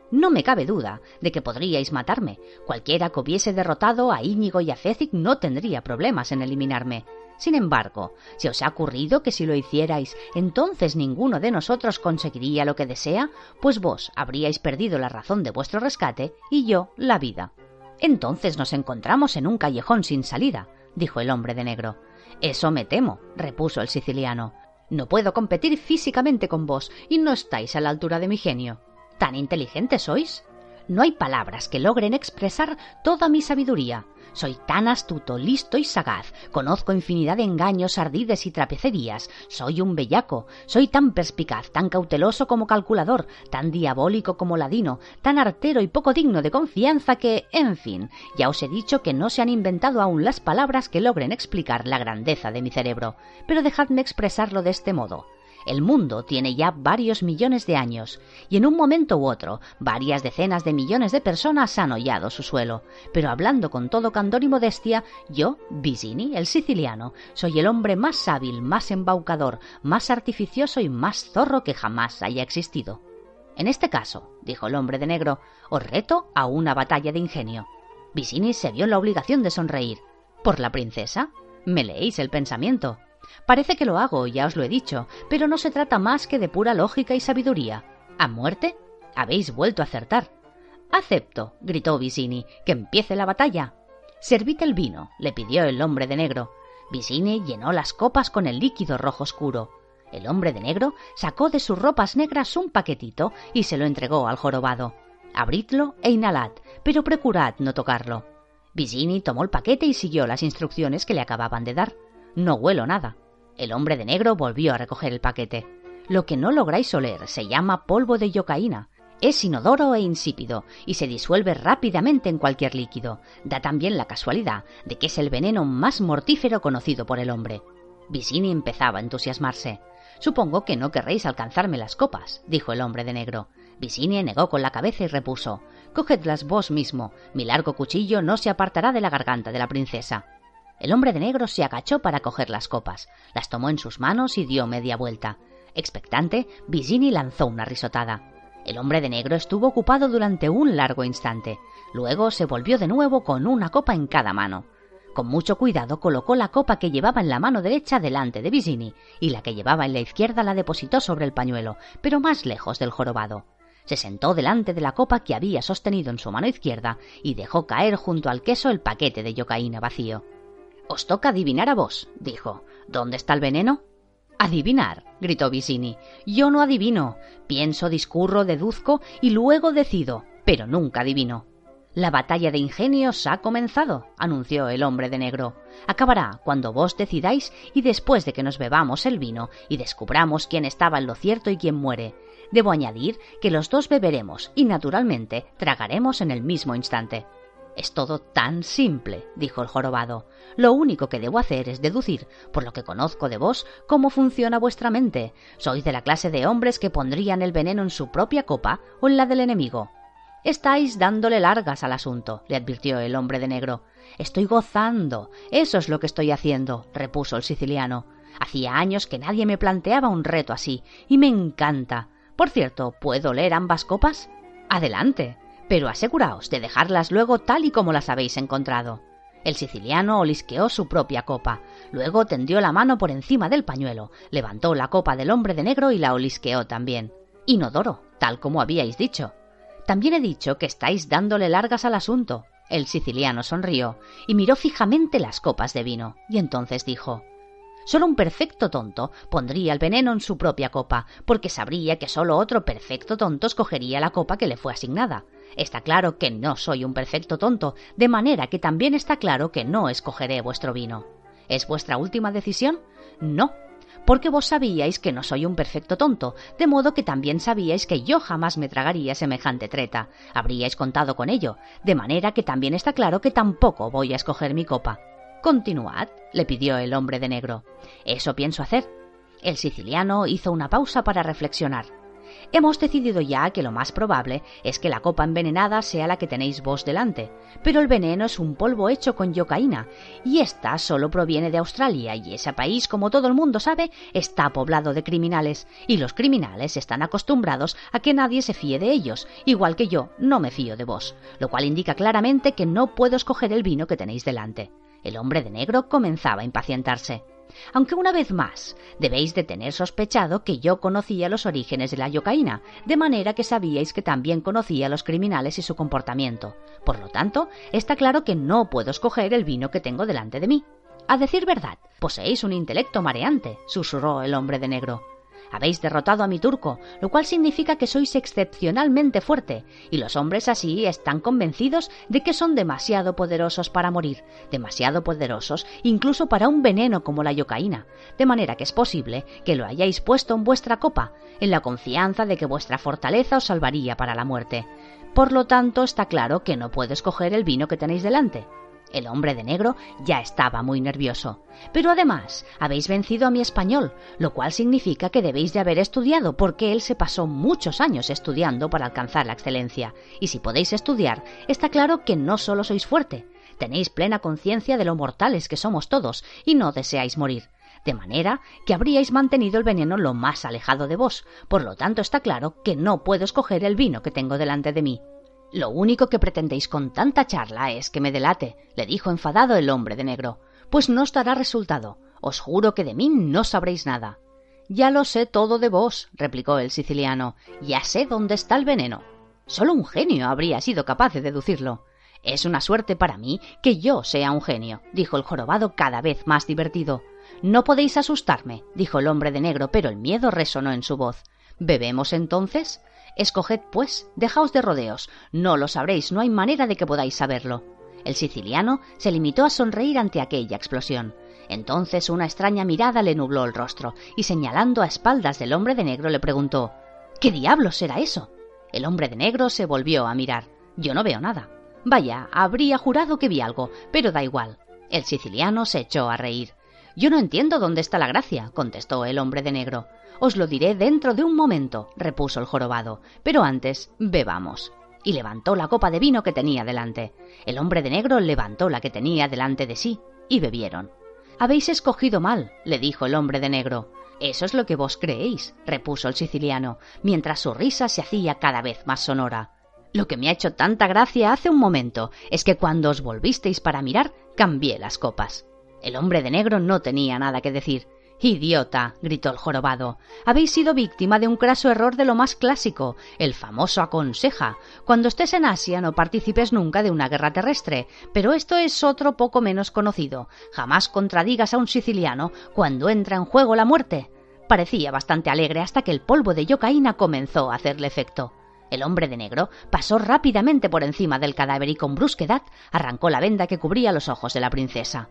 No me cabe duda de que podríais matarme. Cualquiera que hubiese derrotado a Íñigo y a Cécic no tendría problemas en eliminarme. Sin embargo, si os ha ocurrido que si lo hicierais, entonces ninguno de nosotros conseguiría lo que desea, pues vos habríais perdido la razón de vuestro rescate y yo la vida. Entonces nos encontramos en un callejón sin salida, dijo el hombre de negro. Eso me temo, repuso el siciliano. No puedo competir físicamente con vos y no estáis a la altura de mi genio. ¿Tan inteligente sois? No hay palabras que logren expresar toda mi sabiduría. Soy tan astuto, listo y sagaz, conozco infinidad de engaños, ardides y trapecerías, soy un bellaco, soy tan perspicaz, tan cauteloso como calculador, tan diabólico como ladino, tan artero y poco digno de confianza que, en fin, ya os he dicho que no se han inventado aún las palabras que logren explicar la grandeza de mi cerebro, pero dejadme expresarlo de este modo. El mundo tiene ya varios millones de años, y en un momento u otro, varias decenas de millones de personas han hollado su suelo. Pero hablando con todo candor y modestia, yo, Visini, el siciliano, soy el hombre más hábil, más embaucador, más artificioso y más zorro que jamás haya existido. En este caso, dijo el hombre de negro, os reto a una batalla de ingenio. Visini se vio en la obligación de sonreír. ¿Por la princesa? Me leéis el pensamiento. Parece que lo hago, ya os lo he dicho, pero no se trata más que de pura lógica y sabiduría. ¿A muerte? Habéis vuelto a acertar. Acepto, gritó Visini, que empiece la batalla. Servid el vino, le pidió el hombre de negro. Visini llenó las copas con el líquido rojo oscuro. El hombre de negro sacó de sus ropas negras un paquetito y se lo entregó al jorobado. Abridlo e inhalad, pero procurad no tocarlo. Visini tomó el paquete y siguió las instrucciones que le acababan de dar. No huelo nada. El hombre de negro volvió a recoger el paquete. Lo que no lográis oler se llama polvo de yocaína. Es inodoro e insípido y se disuelve rápidamente en cualquier líquido. Da también la casualidad de que es el veneno más mortífero conocido por el hombre. Visini empezaba a entusiasmarse. Supongo que no querréis alcanzarme las copas, dijo el hombre de negro. Visini negó con la cabeza y repuso Cogedlas vos mismo. Mi largo cuchillo no se apartará de la garganta de la princesa. El hombre de negro se agachó para coger las copas, las tomó en sus manos y dio media vuelta. Expectante, Visini lanzó una risotada. El hombre de negro estuvo ocupado durante un largo instante. Luego se volvió de nuevo con una copa en cada mano. Con mucho cuidado colocó la copa que llevaba en la mano derecha delante de Visini y la que llevaba en la izquierda la depositó sobre el pañuelo, pero más lejos del jorobado. Se sentó delante de la copa que había sostenido en su mano izquierda y dejó caer junto al queso el paquete de yocaína vacío. Os toca adivinar a vos, dijo. ¿Dónde está el veneno? Adivinar, gritó Visini. Yo no adivino. Pienso, discurro, deduzco y luego decido, pero nunca adivino. La batalla de ingenios ha comenzado, anunció el hombre de negro. Acabará cuando vos decidáis y después de que nos bebamos el vino y descubramos quién estaba en lo cierto y quién muere. Debo añadir que los dos beberemos y naturalmente tragaremos en el mismo instante. Es todo tan simple, dijo el jorobado. Lo único que debo hacer es deducir, por lo que conozco de vos, cómo funciona vuestra mente. Sois de la clase de hombres que pondrían el veneno en su propia copa o en la del enemigo. Estáis dándole largas al asunto, le advirtió el hombre de negro. Estoy gozando. Eso es lo que estoy haciendo, repuso el siciliano. Hacía años que nadie me planteaba un reto así, y me encanta. Por cierto, ¿puedo leer ambas copas? Adelante pero aseguraos de dejarlas luego tal y como las habéis encontrado. El siciliano olisqueó su propia copa, luego tendió la mano por encima del pañuelo, levantó la copa del hombre de negro y la olisqueó también. Inodoro, tal como habíais dicho. También he dicho que estáis dándole largas al asunto. El siciliano sonrió y miró fijamente las copas de vino, y entonces dijo Solo un perfecto tonto pondría el veneno en su propia copa, porque sabría que solo otro perfecto tonto escogería la copa que le fue asignada. Está claro que no soy un perfecto tonto, de manera que también está claro que no escogeré vuestro vino. ¿Es vuestra última decisión? No, porque vos sabíais que no soy un perfecto tonto, de modo que también sabíais que yo jamás me tragaría semejante treta. Habríais contado con ello, de manera que también está claro que tampoco voy a escoger mi copa. Continuad, le pidió el hombre de negro. Eso pienso hacer. El siciliano hizo una pausa para reflexionar. Hemos decidido ya que lo más probable es que la copa envenenada sea la que tenéis vos delante, pero el veneno es un polvo hecho con yocaína, y esta solo proviene de Australia, y ese país, como todo el mundo sabe, está poblado de criminales, y los criminales están acostumbrados a que nadie se fíe de ellos, igual que yo no me fío de vos, lo cual indica claramente que no puedo escoger el vino que tenéis delante. El hombre de negro comenzaba a impacientarse aunque una vez más debéis de tener sospechado que yo conocía los orígenes de la yocaína, de manera que sabíais que también conocía a los criminales y su comportamiento. Por lo tanto, está claro que no puedo escoger el vino que tengo delante de mí. A decir verdad, poseéis un intelecto mareante, susurró el hombre de negro. Habéis derrotado a mi turco, lo cual significa que sois excepcionalmente fuerte, y los hombres así están convencidos de que son demasiado poderosos para morir, demasiado poderosos incluso para un veneno como la yocaína, de manera que es posible que lo hayáis puesto en vuestra copa, en la confianza de que vuestra fortaleza os salvaría para la muerte. Por lo tanto, está claro que no puedo escoger el vino que tenéis delante. El hombre de negro ya estaba muy nervioso. Pero además, habéis vencido a mi español, lo cual significa que debéis de haber estudiado, porque él se pasó muchos años estudiando para alcanzar la excelencia. Y si podéis estudiar, está claro que no solo sois fuerte, tenéis plena conciencia de lo mortales que somos todos, y no deseáis morir. De manera que habríais mantenido el veneno lo más alejado de vos. Por lo tanto, está claro que no puedo escoger el vino que tengo delante de mí. Lo único que pretendéis con tanta charla es que me delate, le dijo enfadado el hombre de negro. Pues no estará resultado. Os juro que de mí no sabréis nada. Ya lo sé todo de vos, replicó el siciliano. Ya sé dónde está el veneno. Solo un genio habría sido capaz de deducirlo. Es una suerte para mí que yo sea un genio, dijo el jorobado cada vez más divertido. No podéis asustarme, dijo el hombre de negro, pero el miedo resonó en su voz. ¿Bebemos entonces? Escoged, pues, dejaos de rodeos. No lo sabréis, no hay manera de que podáis saberlo. El siciliano se limitó a sonreír ante aquella explosión. Entonces una extraña mirada le nubló el rostro, y señalando a espaldas del hombre de negro le preguntó ¿Qué diablos será eso? El hombre de negro se volvió a mirar. Yo no veo nada. Vaya, habría jurado que vi algo, pero da igual. El siciliano se echó a reír. Yo no entiendo dónde está la gracia, contestó el hombre de negro. Os lo diré dentro de un momento, repuso el jorobado, pero antes bebamos. Y levantó la copa de vino que tenía delante. El hombre de negro levantó la que tenía delante de sí, y bebieron. Habéis escogido mal, le dijo el hombre de negro. Eso es lo que vos creéis, repuso el siciliano, mientras su risa se hacía cada vez más sonora. Lo que me ha hecho tanta gracia hace un momento es que cuando os volvisteis para mirar, cambié las copas. El hombre de negro no tenía nada que decir. Idiota, gritó el jorobado. Habéis sido víctima de un craso error de lo más clásico, el famoso aconseja. Cuando estés en Asia no participes nunca de una guerra terrestre, pero esto es otro poco menos conocido. Jamás contradigas a un siciliano cuando entra en juego la muerte. Parecía bastante alegre hasta que el polvo de yocaína comenzó a hacerle efecto. El hombre de negro pasó rápidamente por encima del cadáver y con brusquedad arrancó la venda que cubría los ojos de la princesa.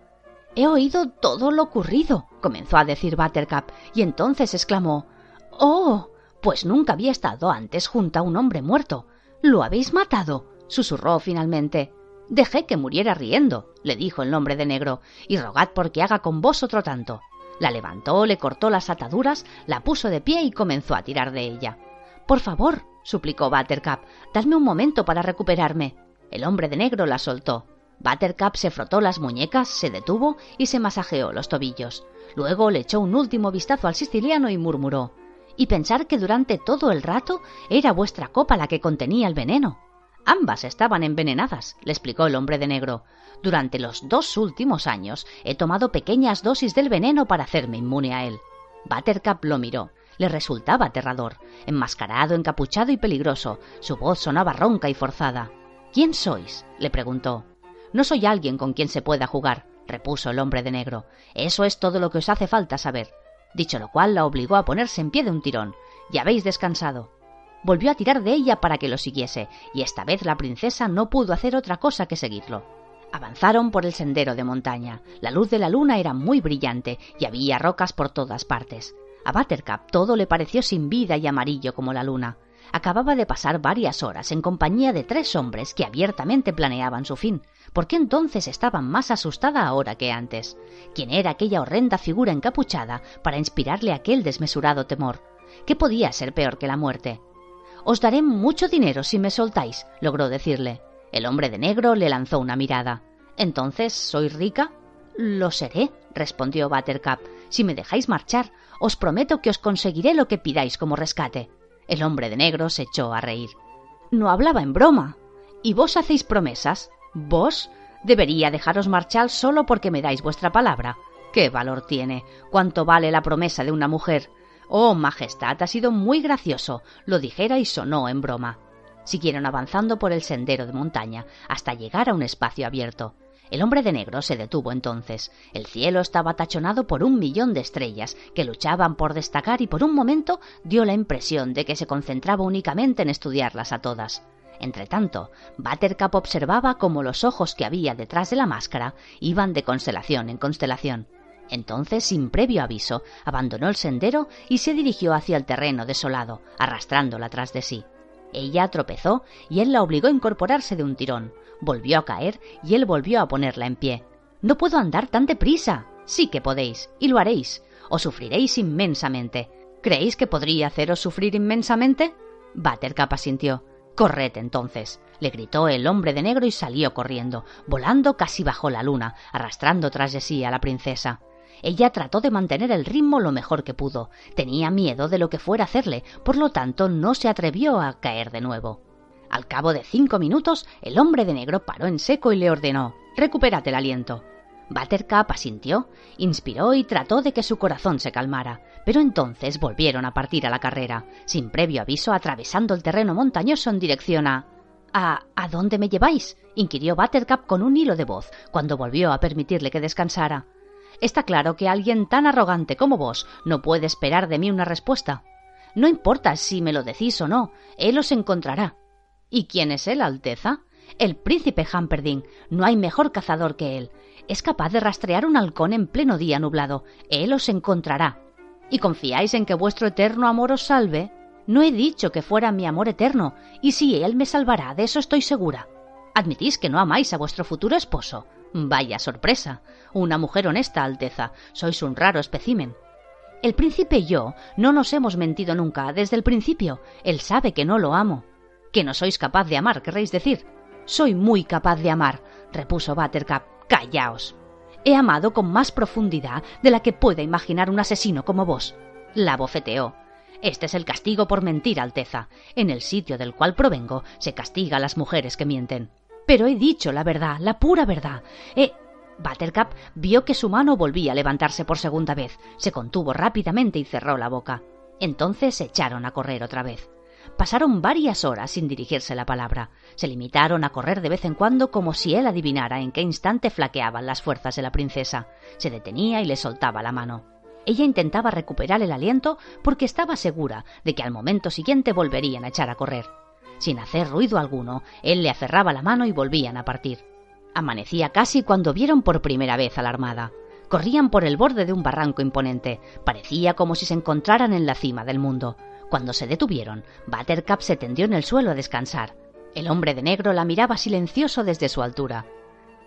He oído todo lo ocurrido, comenzó a decir Buttercup, y entonces exclamó Oh. Pues nunca había estado antes junto a un hombre muerto. ¿Lo habéis matado? susurró finalmente. Dejé que muriera riendo, le dijo el hombre de negro, y rogad porque haga con vos otro tanto. La levantó, le cortó las ataduras, la puso de pie y comenzó a tirar de ella. Por favor, suplicó Buttercup, dadme un momento para recuperarme. El hombre de negro la soltó. Buttercup se frotó las muñecas, se detuvo y se masajeó los tobillos. Luego le echó un último vistazo al siciliano y murmuró Y pensar que durante todo el rato era vuestra copa la que contenía el veneno. Ambas estaban envenenadas, le explicó el hombre de negro. Durante los dos últimos años he tomado pequeñas dosis del veneno para hacerme inmune a él. Buttercup lo miró. Le resultaba aterrador. Enmascarado, encapuchado y peligroso. Su voz sonaba ronca y forzada. ¿Quién sois? le preguntó. No soy alguien con quien se pueda jugar, repuso el hombre de negro. Eso es todo lo que os hace falta saber. Dicho lo cual, la obligó a ponerse en pie de un tirón. Ya habéis descansado. Volvió a tirar de ella para que lo siguiese, y esta vez la princesa no pudo hacer otra cosa que seguirlo. Avanzaron por el sendero de montaña. La luz de la luna era muy brillante y había rocas por todas partes. A Buttercup todo le pareció sin vida y amarillo como la luna. Acababa de pasar varias horas en compañía de tres hombres que abiertamente planeaban su fin, ¿Por qué entonces estaba más asustada ahora que antes? ¿Quién era aquella horrenda figura encapuchada para inspirarle aquel desmesurado temor? ¿Qué podía ser peor que la muerte? Os daré mucho dinero si me soltáis, logró decirle. El hombre de negro le lanzó una mirada. ¿Entonces soy rica? Lo seré, respondió Buttercup. Si me dejáis marchar, os prometo que os conseguiré lo que pidáis como rescate. El hombre de negro se echó a reír. No hablaba en broma. ¿Y vos hacéis promesas? ¿Vos? Debería dejaros marchar solo porque me dais vuestra palabra. ¿Qué valor tiene? ¿Cuánto vale la promesa de una mujer? Oh, Majestad, ha sido muy gracioso. Lo dijera y sonó en broma. Siguieron avanzando por el sendero de montaña hasta llegar a un espacio abierto. El hombre de negro se detuvo entonces. El cielo estaba tachonado por un millón de estrellas que luchaban por destacar y por un momento dio la impresión de que se concentraba únicamente en estudiarlas a todas. Entretanto, Buttercup observaba cómo los ojos que había detrás de la máscara iban de constelación en constelación. Entonces, sin previo aviso, abandonó el sendero y se dirigió hacia el terreno desolado, arrastrándola tras de sí. Ella tropezó y él la obligó a incorporarse de un tirón. Volvió a caer y él volvió a ponerla en pie. No puedo andar tan deprisa. Sí que podéis, y lo haréis. O sufriréis inmensamente. ¿Creéis que podría haceros sufrir inmensamente? Buttercup asintió. Corred entonces, le gritó el hombre de negro y salió corriendo, volando casi bajo la luna, arrastrando tras de sí a la princesa. Ella trató de mantener el ritmo lo mejor que pudo. Tenía miedo de lo que fuera a hacerle, por lo tanto no se atrevió a caer de nuevo. Al cabo de cinco minutos, el hombre de negro paró en seco y le ordenó Recupérate el aliento. Buttercup asintió, inspiró y trató de que su corazón se calmara, pero entonces volvieron a partir a la carrera, sin previo aviso atravesando el terreno montañoso en dirección a... ¿A, ¿A dónde me lleváis? inquirió Buttercup con un hilo de voz, cuando volvió a permitirle que descansara. Está claro que alguien tan arrogante como vos no puede esperar de mí una respuesta. No importa si me lo decís o no, él os encontrará. ¿Y quién es él, Alteza? El príncipe Hamperdin. No hay mejor cazador que él es capaz de rastrear un halcón en pleno día nublado. Él os encontrará. ¿Y confiáis en que vuestro eterno amor os salve? No he dicho que fuera mi amor eterno, y si él me salvará, de eso estoy segura. Admitís que no amáis a vuestro futuro esposo. Vaya sorpresa. Una mujer honesta, Alteza. Sois un raro especímen. El príncipe y yo no nos hemos mentido nunca, desde el principio. Él sabe que no lo amo. Que no sois capaz de amar, querréis decir. Soy muy capaz de amar, repuso Buttercup. Callaos. He amado con más profundidad de la que pueda imaginar un asesino como vos. La bofeteó. Este es el castigo por mentir, Alteza. En el sitio del cual provengo se castiga a las mujeres que mienten. Pero he dicho la verdad, la pura verdad. He... Buttercup vio que su mano volvía a levantarse por segunda vez. Se contuvo rápidamente y cerró la boca. Entonces se echaron a correr otra vez. Pasaron varias horas sin dirigirse la palabra. Se limitaron a correr de vez en cuando como si él adivinara en qué instante flaqueaban las fuerzas de la princesa. Se detenía y le soltaba la mano. Ella intentaba recuperar el aliento porque estaba segura de que al momento siguiente volverían a echar a correr. Sin hacer ruido alguno, él le aferraba la mano y volvían a partir. Amanecía casi cuando vieron por primera vez a la armada. Corrían por el borde de un barranco imponente. Parecía como si se encontraran en la cima del mundo. Cuando se detuvieron, Buttercup se tendió en el suelo a descansar. El hombre de negro la miraba silencioso desde su altura.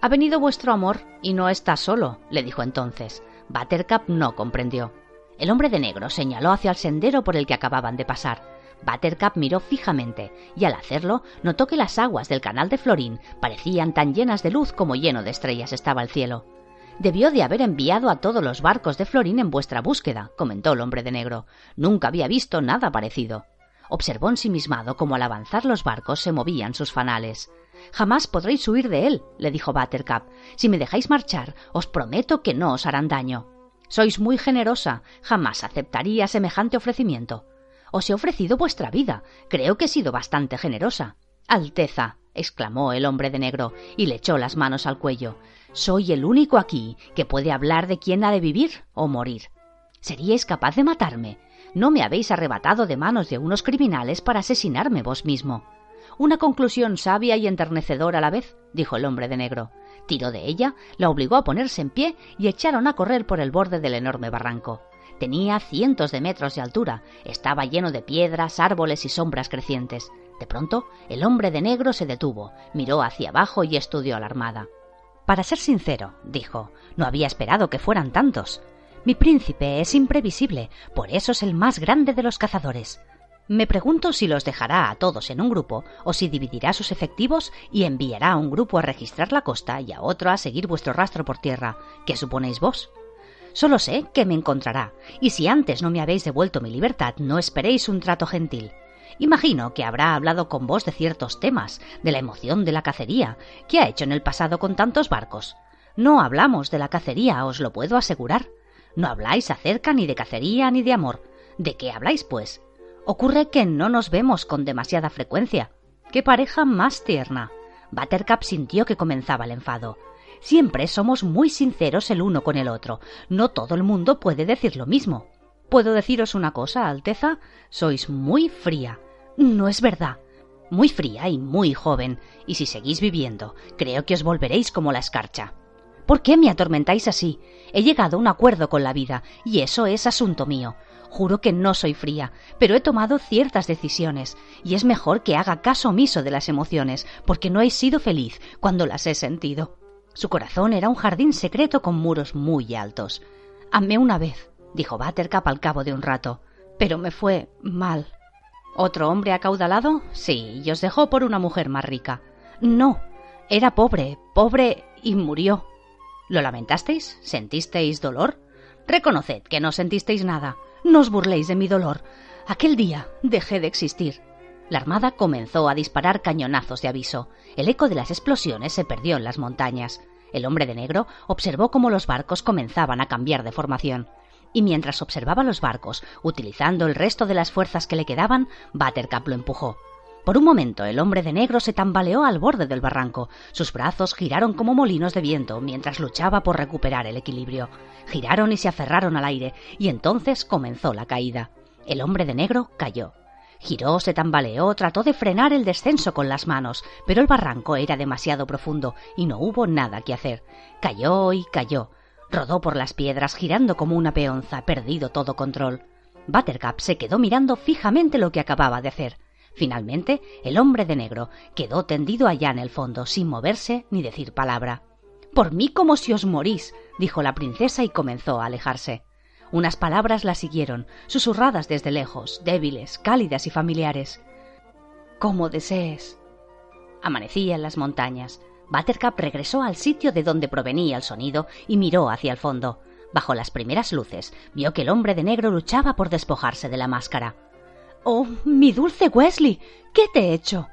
Ha venido vuestro amor y no está solo, le dijo entonces. Buttercup no comprendió. El hombre de negro señaló hacia el sendero por el que acababan de pasar. Buttercup miró fijamente y al hacerlo notó que las aguas del canal de Florín parecían tan llenas de luz como lleno de estrellas estaba el cielo. Debió de haber enviado a todos los barcos de Florín en vuestra búsqueda, comentó el hombre de negro. Nunca había visto nada parecido. Observó ensimismado cómo al avanzar los barcos se movían sus fanales. Jamás podréis huir de él, le dijo Buttercup. Si me dejáis marchar, os prometo que no os harán daño. Sois muy generosa. Jamás aceptaría semejante ofrecimiento. Os he ofrecido vuestra vida. Creo que he sido bastante generosa. Alteza, exclamó el hombre de negro, y le echó las manos al cuello. Soy el único aquí que puede hablar de quién ha de vivir o morir. ¿Seríais capaz de matarme? No me habéis arrebatado de manos de unos criminales para asesinarme vos mismo. Una conclusión sabia y enternecedora a la vez, dijo el hombre de negro. Tiró de ella, la obligó a ponerse en pie y echaron a correr por el borde del enorme barranco. Tenía cientos de metros de altura, estaba lleno de piedras, árboles y sombras crecientes. De pronto, el hombre de negro se detuvo, miró hacia abajo y estudió la armada. Para ser sincero, dijo, no había esperado que fueran tantos. Mi príncipe es imprevisible, por eso es el más grande de los cazadores. Me pregunto si los dejará a todos en un grupo o si dividirá sus efectivos y enviará a un grupo a registrar la costa y a otro a seguir vuestro rastro por tierra. ¿Qué suponéis vos? Solo sé que me encontrará, y si antes no me habéis devuelto mi libertad, no esperéis un trato gentil. Imagino que habrá hablado con vos de ciertos temas, de la emoción de la cacería, que ha hecho en el pasado con tantos barcos. No hablamos de la cacería, os lo puedo asegurar. No habláis acerca ni de cacería ni de amor. ¿De qué habláis, pues? Ocurre que no nos vemos con demasiada frecuencia. ¡Qué pareja más tierna! Buttercup sintió que comenzaba el enfado. Siempre somos muy sinceros el uno con el otro. No todo el mundo puede decir lo mismo. ¿Puedo deciros una cosa, Alteza? Sois muy fría. No es verdad. Muy fría y muy joven, y si seguís viviendo, creo que os volveréis como la escarcha. ¿Por qué me atormentáis así? He llegado a un acuerdo con la vida, y eso es asunto mío. Juro que no soy fría, pero he tomado ciertas decisiones, y es mejor que haga caso omiso de las emociones, porque no he sido feliz cuando las he sentido. Su corazón era un jardín secreto con muros muy altos. Amé una vez, dijo Buttercup al cabo de un rato, pero me fue mal. ¿Otro hombre acaudalado? Sí, y os dejó por una mujer más rica. No, era pobre, pobre y murió. ¿Lo lamentasteis? ¿Sentisteis dolor? Reconoced que no sentisteis nada. No os burléis de mi dolor. Aquel día dejé de existir. La armada comenzó a disparar cañonazos de aviso. El eco de las explosiones se perdió en las montañas. El hombre de negro observó cómo los barcos comenzaban a cambiar de formación. Y mientras observaba los barcos, utilizando el resto de las fuerzas que le quedaban, Buttercup lo empujó. Por un momento el hombre de negro se tambaleó al borde del barranco. Sus brazos giraron como molinos de viento mientras luchaba por recuperar el equilibrio. Giraron y se aferraron al aire, y entonces comenzó la caída. El hombre de negro cayó. Giró, se tambaleó, trató de frenar el descenso con las manos, pero el barranco era demasiado profundo y no hubo nada que hacer. Cayó y cayó. Rodó por las piedras girando como una peonza, perdido todo control. Buttercup se quedó mirando fijamente lo que acababa de hacer. Finalmente, el hombre de negro quedó tendido allá en el fondo, sin moverse ni decir palabra. Por mí como si os morís, dijo la princesa y comenzó a alejarse. Unas palabras la siguieron, susurradas desde lejos, débiles, cálidas y familiares. Como desees. Amanecía en las montañas. Buttercup regresó al sitio de donde provenía el sonido y miró hacia el fondo. Bajo las primeras luces, vio que el hombre de negro luchaba por despojarse de la máscara. Oh, mi dulce Wesley. ¿Qué te he hecho?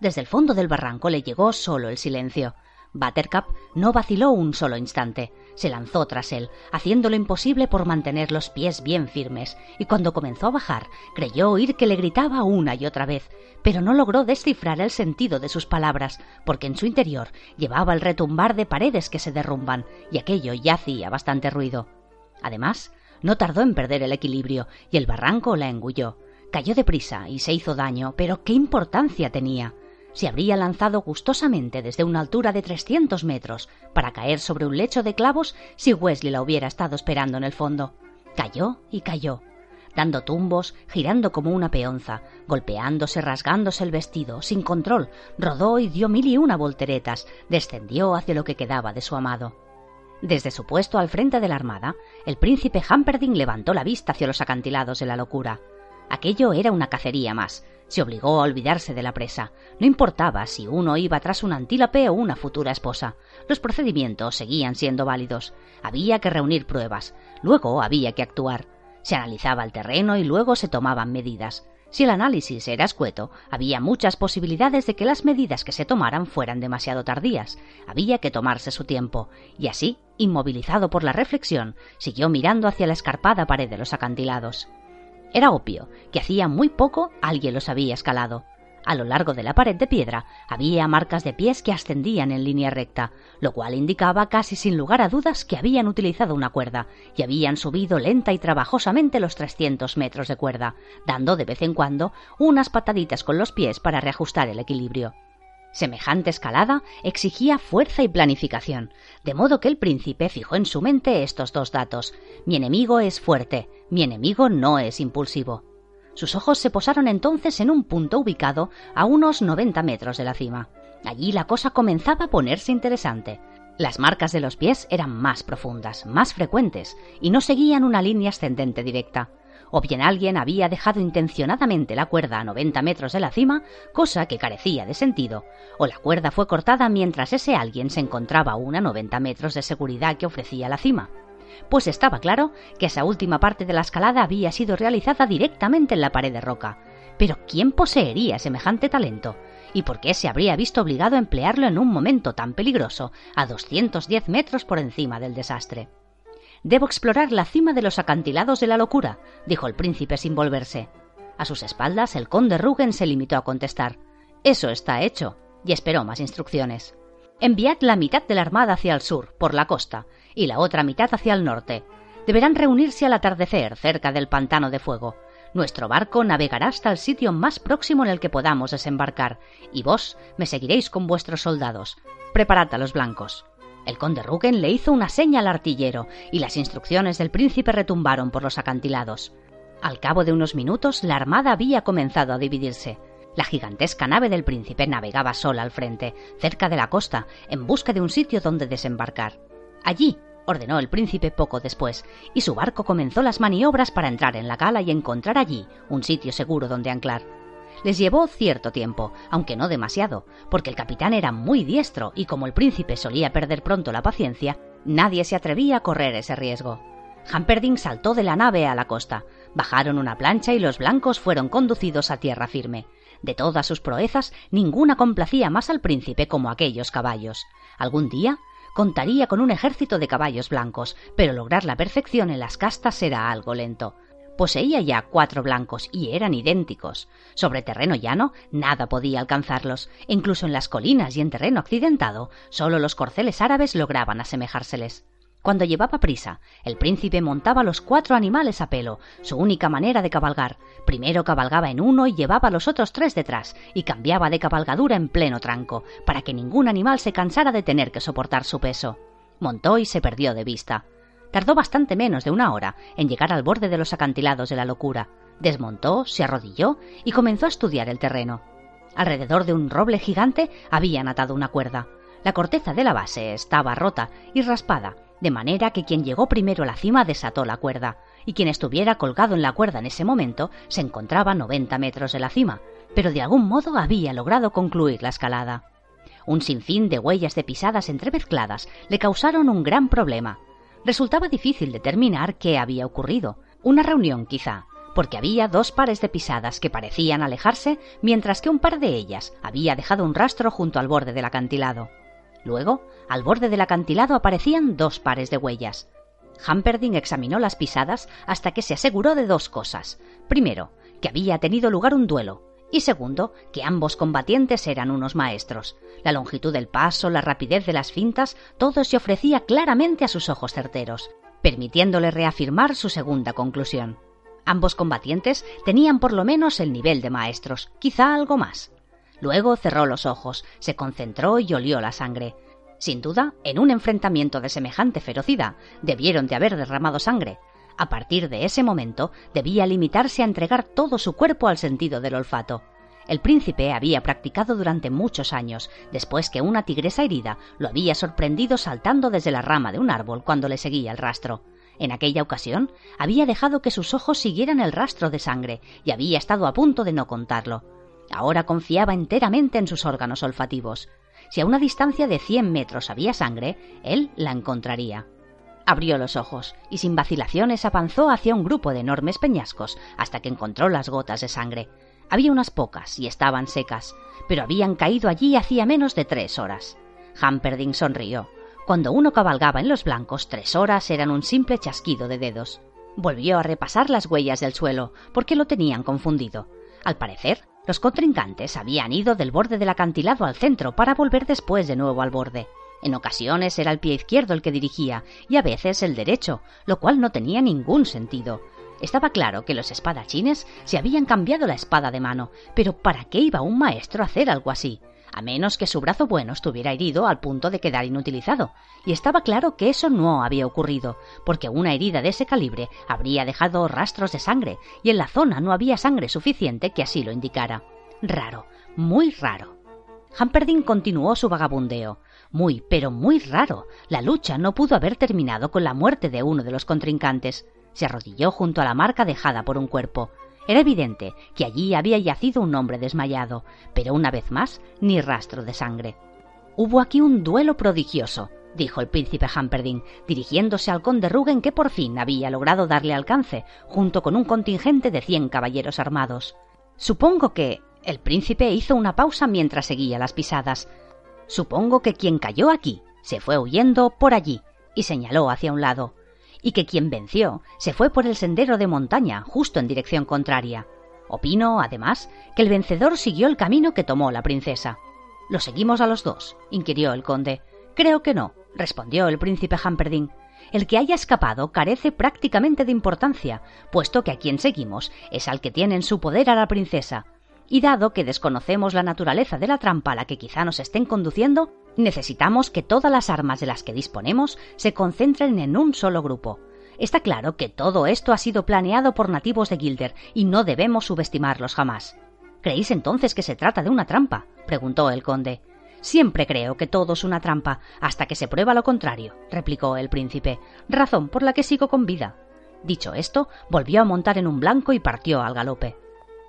Desde el fondo del barranco le llegó solo el silencio. Buttercup no vaciló un solo instante. Se lanzó tras él, haciendo lo imposible por mantener los pies bien firmes, y cuando comenzó a bajar, creyó oír que le gritaba una y otra vez, pero no logró descifrar el sentido de sus palabras, porque en su interior llevaba el retumbar de paredes que se derrumban, y aquello ya hacía bastante ruido. Además, no tardó en perder el equilibrio, y el barranco la engulló. Cayó deprisa y se hizo daño, pero ¿qué importancia tenía? Se habría lanzado gustosamente desde una altura de trescientos metros para caer sobre un lecho de clavos si Wesley la hubiera estado esperando en el fondo. Cayó y cayó, dando tumbos, girando como una peonza, golpeándose, rasgándose el vestido, sin control, rodó y dio mil y una volteretas, descendió hacia lo que quedaba de su amado. Desde su puesto al frente de la armada, el príncipe Hamperdin levantó la vista hacia los acantilados de la locura. Aquello era una cacería más, se obligó a olvidarse de la presa. No importaba si uno iba tras un antílope o una futura esposa. Los procedimientos seguían siendo válidos. Había que reunir pruebas. Luego había que actuar. Se analizaba el terreno y luego se tomaban medidas. Si el análisis era escueto, había muchas posibilidades de que las medidas que se tomaran fueran demasiado tardías. Había que tomarse su tiempo. Y así, inmovilizado por la reflexión, siguió mirando hacia la escarpada pared de los acantilados. Era obvio que hacía muy poco alguien los había escalado. A lo largo de la pared de piedra había marcas de pies que ascendían en línea recta, lo cual indicaba casi sin lugar a dudas que habían utilizado una cuerda y habían subido lenta y trabajosamente los 300 metros de cuerda, dando de vez en cuando unas pataditas con los pies para reajustar el equilibrio. Semejante escalada exigía fuerza y planificación, de modo que el príncipe fijó en su mente estos dos datos. Mi enemigo es fuerte, mi enemigo no es impulsivo. Sus ojos se posaron entonces en un punto ubicado a unos 90 metros de la cima. Allí la cosa comenzaba a ponerse interesante. Las marcas de los pies eran más profundas, más frecuentes, y no seguían una línea ascendente directa o bien alguien había dejado intencionadamente la cuerda a 90 metros de la cima, cosa que carecía de sentido, o la cuerda fue cortada mientras ese alguien se encontraba aún a 90 metros de seguridad que ofrecía la cima. Pues estaba claro que esa última parte de la escalada había sido realizada directamente en la pared de roca. Pero ¿quién poseería semejante talento? ¿Y por qué se habría visto obligado a emplearlo en un momento tan peligroso, a 210 metros por encima del desastre? Debo explorar la cima de los acantilados de la locura, dijo el príncipe sin volverse. A sus espaldas el conde Rugen se limitó a contestar Eso está hecho, y esperó más instrucciones. Enviad la mitad de la armada hacia el sur, por la costa, y la otra mitad hacia el norte. Deberán reunirse al atardecer cerca del pantano de fuego. Nuestro barco navegará hasta el sitio más próximo en el que podamos desembarcar, y vos me seguiréis con vuestros soldados. Preparad a los blancos. El conde Ruggen le hizo una seña al artillero y las instrucciones del príncipe retumbaron por los acantilados. Al cabo de unos minutos la armada había comenzado a dividirse. La gigantesca nave del príncipe navegaba sola al frente, cerca de la costa, en busca de un sitio donde desembarcar. Allí, ordenó el príncipe poco después, y su barco comenzó las maniobras para entrar en la cala y encontrar allí un sitio seguro donde anclar. Les llevó cierto tiempo, aunque no demasiado, porque el capitán era muy diestro y como el príncipe solía perder pronto la paciencia, nadie se atrevía a correr ese riesgo. Hamperding saltó de la nave a la costa, bajaron una plancha y los blancos fueron conducidos a tierra firme. De todas sus proezas, ninguna complacía más al príncipe como aquellos caballos. Algún día contaría con un ejército de caballos blancos, pero lograr la perfección en las castas era algo lento. Poseía ya cuatro blancos y eran idénticos. Sobre terreno llano nada podía alcanzarlos. Incluso en las colinas y en terreno accidentado, solo los corceles árabes lograban asemejárseles. Cuando llevaba prisa, el príncipe montaba los cuatro animales a pelo, su única manera de cabalgar. Primero cabalgaba en uno y llevaba los otros tres detrás, y cambiaba de cabalgadura en pleno tranco, para que ningún animal se cansara de tener que soportar su peso. Montó y se perdió de vista. Tardó bastante menos de una hora en llegar al borde de los acantilados de la locura. Desmontó, se arrodilló y comenzó a estudiar el terreno. Alrededor de un roble gigante habían atado una cuerda. La corteza de la base estaba rota y raspada, de manera que quien llegó primero a la cima desató la cuerda, y quien estuviera colgado en la cuerda en ese momento se encontraba a 90 metros de la cima, pero de algún modo había logrado concluir la escalada. Un sinfín de huellas de pisadas entremezcladas le causaron un gran problema resultaba difícil determinar qué había ocurrido. Una reunión, quizá, porque había dos pares de pisadas que parecían alejarse, mientras que un par de ellas había dejado un rastro junto al borde del acantilado. Luego, al borde del acantilado aparecían dos pares de huellas. Hamperding examinó las pisadas hasta que se aseguró de dos cosas. Primero, que había tenido lugar un duelo, y segundo, que ambos combatientes eran unos maestros. La longitud del paso, la rapidez de las fintas, todo se ofrecía claramente a sus ojos certeros, permitiéndole reafirmar su segunda conclusión. Ambos combatientes tenían por lo menos el nivel de maestros, quizá algo más. Luego cerró los ojos, se concentró y olió la sangre. Sin duda, en un enfrentamiento de semejante ferocidad, debieron de haber derramado sangre, a partir de ese momento debía limitarse a entregar todo su cuerpo al sentido del olfato. El príncipe había practicado durante muchos años, después que una tigresa herida lo había sorprendido saltando desde la rama de un árbol cuando le seguía el rastro. En aquella ocasión había dejado que sus ojos siguieran el rastro de sangre y había estado a punto de no contarlo. Ahora confiaba enteramente en sus órganos olfativos. Si a una distancia de cien metros había sangre, él la encontraría. Abrió los ojos y sin vacilaciones avanzó hacia un grupo de enormes peñascos hasta que encontró las gotas de sangre. Había unas pocas y estaban secas, pero habían caído allí hacía menos de tres horas. Hamperding sonrió. Cuando uno cabalgaba en los blancos, tres horas eran un simple chasquido de dedos. Volvió a repasar las huellas del suelo, porque lo tenían confundido. Al parecer, los contrincantes habían ido del borde del acantilado al centro para volver después de nuevo al borde. En ocasiones era el pie izquierdo el que dirigía y a veces el derecho, lo cual no tenía ningún sentido. Estaba claro que los espadachines se habían cambiado la espada de mano, pero ¿para qué iba un maestro a hacer algo así? A menos que su brazo bueno estuviera herido al punto de quedar inutilizado. Y estaba claro que eso no había ocurrido, porque una herida de ese calibre habría dejado rastros de sangre, y en la zona no había sangre suficiente que así lo indicara. Raro, muy raro. Hamperdin continuó su vagabundeo. Muy, pero muy raro. La lucha no pudo haber terminado con la muerte de uno de los contrincantes. Se arrodilló junto a la marca dejada por un cuerpo. Era evidente que allí había yacido un hombre desmayado, pero una vez más ni rastro de sangre. Hubo aquí un duelo prodigioso, dijo el príncipe Hamperdin, dirigiéndose al conde Rugen que por fin había logrado darle alcance, junto con un contingente de cien caballeros armados. Supongo que. El príncipe hizo una pausa mientras seguía las pisadas. Supongo que quien cayó aquí se fue huyendo por allí y señaló hacia un lado, y que quien venció se fue por el sendero de montaña justo en dirección contraria. Opino, además, que el vencedor siguió el camino que tomó la princesa. ¿Lo seguimos a los dos? inquirió el conde. Creo que no, respondió el príncipe Hamperdin. El que haya escapado carece prácticamente de importancia, puesto que a quien seguimos es al que tiene en su poder a la princesa, y dado que desconocemos la naturaleza de la trampa a la que quizá nos estén conduciendo, Necesitamos que todas las armas de las que disponemos se concentren en un solo grupo. Está claro que todo esto ha sido planeado por nativos de Gilder y no debemos subestimarlos jamás. ¿Creéis entonces que se trata de una trampa? preguntó el conde. Siempre creo que todo es una trampa, hasta que se prueba lo contrario, replicó el príncipe, razón por la que sigo con vida. Dicho esto, volvió a montar en un blanco y partió al galope.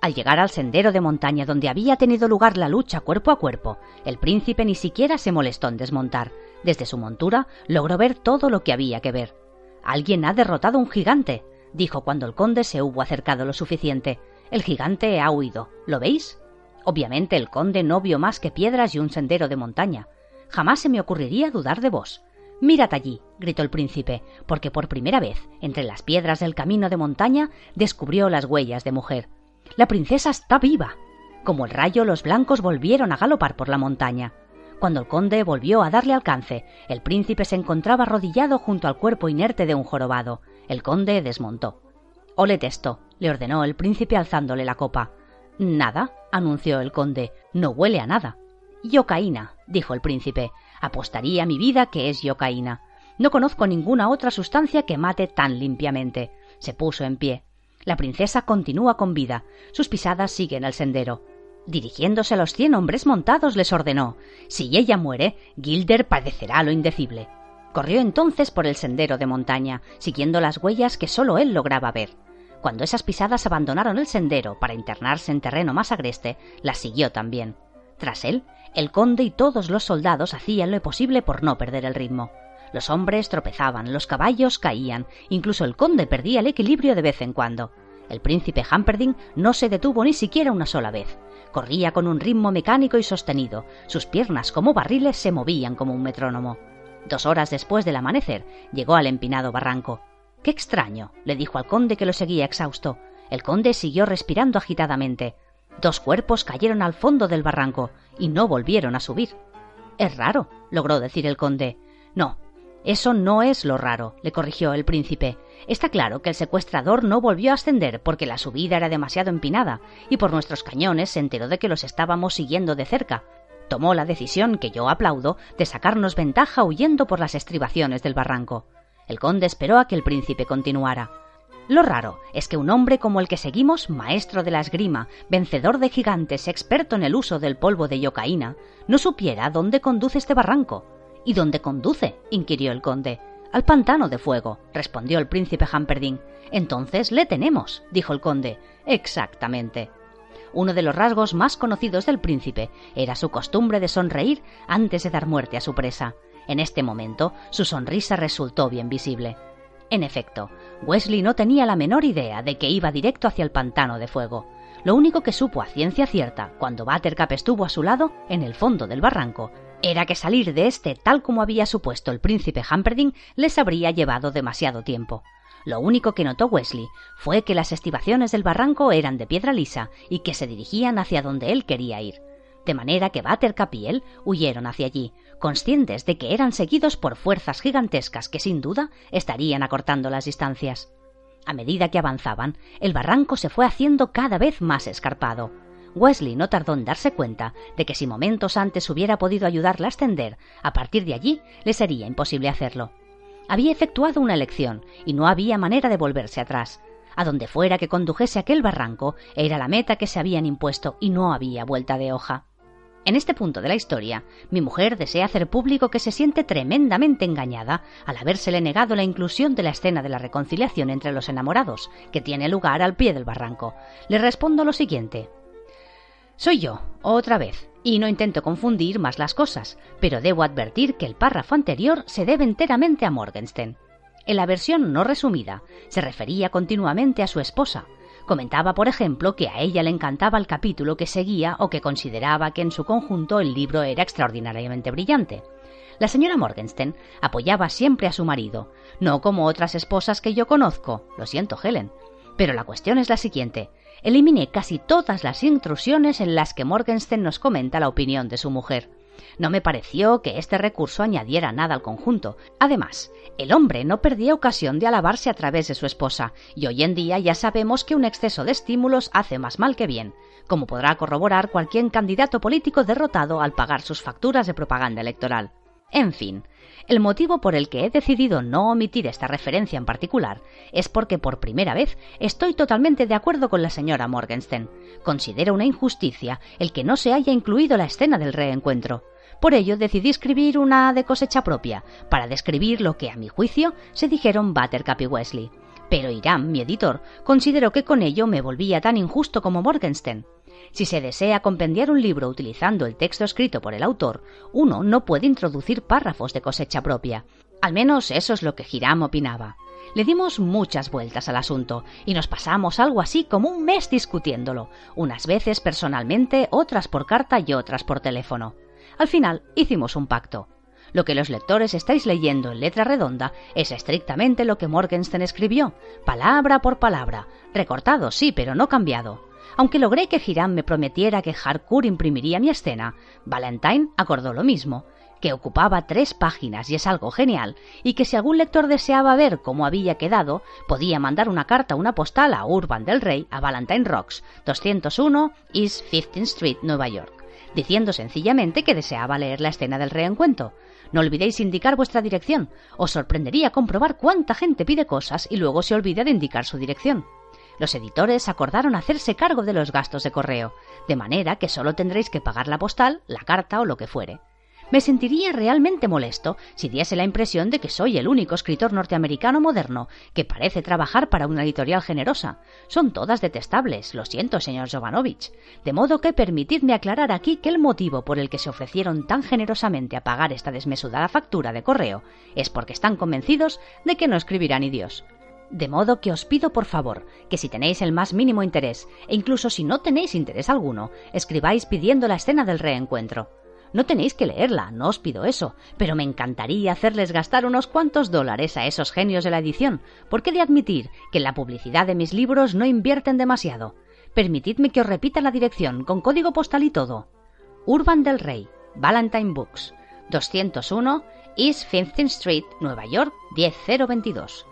Al llegar al sendero de montaña donde había tenido lugar la lucha cuerpo a cuerpo, el príncipe ni siquiera se molestó en desmontar. Desde su montura logró ver todo lo que había que ver. Alguien ha derrotado a un gigante, dijo cuando el conde se hubo acercado lo suficiente. El gigante ha huido. ¿Lo veis? Obviamente el conde no vio más que piedras y un sendero de montaña. Jamás se me ocurriría dudar de vos. Mirad allí, gritó el príncipe, porque por primera vez, entre las piedras del camino de montaña, descubrió las huellas de mujer. La princesa está viva. Como el rayo, los blancos volvieron a galopar por la montaña. Cuando el conde volvió a darle alcance, el príncipe se encontraba arrodillado junto al cuerpo inerte de un jorobado. El conde desmontó. Oled esto, le ordenó el príncipe alzándole la copa. Nada, anunció el conde, no huele a nada. Yocaína, dijo el príncipe. Apostaría mi vida que es yocaína. No conozco ninguna otra sustancia que mate tan limpiamente. Se puso en pie. La princesa continúa con vida. Sus pisadas siguen el sendero. Dirigiéndose a los cien hombres montados, les ordenó Si ella muere, Gilder padecerá lo indecible. Corrió entonces por el sendero de montaña, siguiendo las huellas que sólo él lograba ver. Cuando esas pisadas abandonaron el sendero para internarse en terreno más agreste, las siguió también. Tras él, el conde y todos los soldados hacían lo posible por no perder el ritmo. Los hombres tropezaban, los caballos caían, incluso el conde perdía el equilibrio de vez en cuando. El príncipe Hamperdin no se detuvo ni siquiera una sola vez. Corría con un ritmo mecánico y sostenido. Sus piernas como barriles se movían como un metrónomo. Dos horas después del amanecer llegó al empinado barranco. Qué extraño, le dijo al conde que lo seguía exhausto. El conde siguió respirando agitadamente. Dos cuerpos cayeron al fondo del barranco y no volvieron a subir. Es raro, logró decir el conde. No, eso no es lo raro, le corrigió el príncipe. Está claro que el secuestrador no volvió a ascender porque la subida era demasiado empinada, y por nuestros cañones se enteró de que los estábamos siguiendo de cerca. Tomó la decisión, que yo aplaudo, de sacarnos ventaja huyendo por las estribaciones del barranco. El conde esperó a que el príncipe continuara. Lo raro es que un hombre como el que seguimos, maestro de la esgrima, vencedor de gigantes, experto en el uso del polvo de yocaína, no supiera dónde conduce este barranco. ¿Y dónde conduce? inquirió el conde. Al pantano de fuego, respondió el príncipe Hamperdin. Entonces le tenemos, dijo el conde. Exactamente. Uno de los rasgos más conocidos del príncipe era su costumbre de sonreír antes de dar muerte a su presa. En este momento su sonrisa resultó bien visible. En efecto, Wesley no tenía la menor idea de que iba directo hacia el pantano de fuego. Lo único que supo a ciencia cierta, cuando Buttercup estuvo a su lado, en el fondo del barranco, era que salir de este tal como había supuesto el príncipe Hamperdin les habría llevado demasiado tiempo. Lo único que notó Wesley fue que las estivaciones del barranco eran de piedra lisa y que se dirigían hacia donde él quería ir. De manera que Buttercup y él huyeron hacia allí, conscientes de que eran seguidos por fuerzas gigantescas que sin duda estarían acortando las distancias. A medida que avanzaban, el barranco se fue haciendo cada vez más escarpado. Wesley no tardó en darse cuenta de que si momentos antes hubiera podido ayudarla a ascender, a partir de allí le sería imposible hacerlo. Había efectuado una elección y no había manera de volverse atrás. A donde fuera que condujese aquel barranco era la meta que se habían impuesto y no había vuelta de hoja. En este punto de la historia, mi mujer desea hacer público que se siente tremendamente engañada al habérsele negado la inclusión de la escena de la reconciliación entre los enamorados, que tiene lugar al pie del barranco. Le respondo lo siguiente. Soy yo, otra vez, y no intento confundir más las cosas, pero debo advertir que el párrafo anterior se debe enteramente a Morgenstern. En la versión no resumida, se refería continuamente a su esposa. Comentaba, por ejemplo, que a ella le encantaba el capítulo que seguía o que consideraba que en su conjunto el libro era extraordinariamente brillante. La señora Morgenstern apoyaba siempre a su marido, no como otras esposas que yo conozco, lo siento, Helen. Pero la cuestión es la siguiente eliminé casi todas las intrusiones en las que Morgenstern nos comenta la opinión de su mujer. No me pareció que este recurso añadiera nada al conjunto. Además, el hombre no perdía ocasión de alabarse a través de su esposa, y hoy en día ya sabemos que un exceso de estímulos hace más mal que bien, como podrá corroborar cualquier candidato político derrotado al pagar sus facturas de propaganda electoral. En fin, el motivo por el que he decidido no omitir esta referencia en particular es porque por primera vez estoy totalmente de acuerdo con la señora Morgenstern. Considero una injusticia el que no se haya incluido la escena del reencuentro. Por ello decidí escribir una de cosecha propia, para describir lo que, a mi juicio, se dijeron Buttercup y Wesley. Pero Irán, mi editor, consideró que con ello me volvía tan injusto como Morgenstern. Si se desea compendiar un libro utilizando el texto escrito por el autor, uno no puede introducir párrafos de cosecha propia. Al menos eso es lo que Hiram opinaba. Le dimos muchas vueltas al asunto y nos pasamos algo así como un mes discutiéndolo, unas veces personalmente, otras por carta y otras por teléfono. Al final hicimos un pacto. Lo que los lectores estáis leyendo en letra redonda es estrictamente lo que Morgenstern escribió, palabra por palabra, recortado sí, pero no cambiado. Aunque logré que Hiram me prometiera que Harcourt imprimiría mi escena, Valentine acordó lo mismo, que ocupaba tres páginas y es algo genial, y que si algún lector deseaba ver cómo había quedado, podía mandar una carta o una postal a Urban del Rey a Valentine Rocks, 201 East 15th Street, Nueva York diciendo sencillamente que deseaba leer la escena del reencuentro. No olvidéis indicar vuestra dirección. Os sorprendería comprobar cuánta gente pide cosas y luego se olvida de indicar su dirección. Los editores acordaron hacerse cargo de los gastos de correo, de manera que solo tendréis que pagar la postal, la carta o lo que fuere. Me sentiría realmente molesto si diese la impresión de que soy el único escritor norteamericano moderno que parece trabajar para una editorial generosa. Son todas detestables, lo siento, señor Jovanovich. De modo que permitidme aclarar aquí que el motivo por el que se ofrecieron tan generosamente a pagar esta desmesurada factura de correo es porque están convencidos de que no escribirá ni Dios. De modo que os pido por favor que si tenéis el más mínimo interés, e incluso si no tenéis interés alguno, escribáis pidiendo la escena del reencuentro. No tenéis que leerla, no os pido eso, pero me encantaría hacerles gastar unos cuantos dólares a esos genios de la edición, porque he de admitir que en la publicidad de mis libros no invierten demasiado. Permitidme que os repita la dirección, con código postal y todo. Urban del Rey, Valentine Books, 201 East 15th Street, Nueva York, 10022.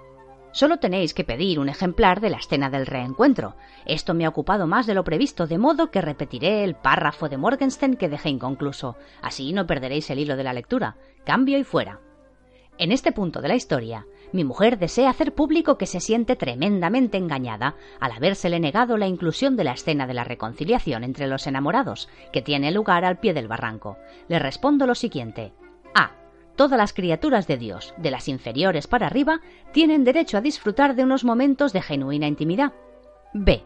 Solo tenéis que pedir un ejemplar de la escena del reencuentro. Esto me ha ocupado más de lo previsto, de modo que repetiré el párrafo de Morgenstern que dejé inconcluso. Así no perderéis el hilo de la lectura. Cambio y fuera. En este punto de la historia, mi mujer desea hacer público que se siente tremendamente engañada al habérsele negado la inclusión de la escena de la reconciliación entre los enamorados, que tiene lugar al pie del barranco. Le respondo lo siguiente. A todas las criaturas de Dios, de las inferiores para arriba, tienen derecho a disfrutar de unos momentos de genuina intimidad. B.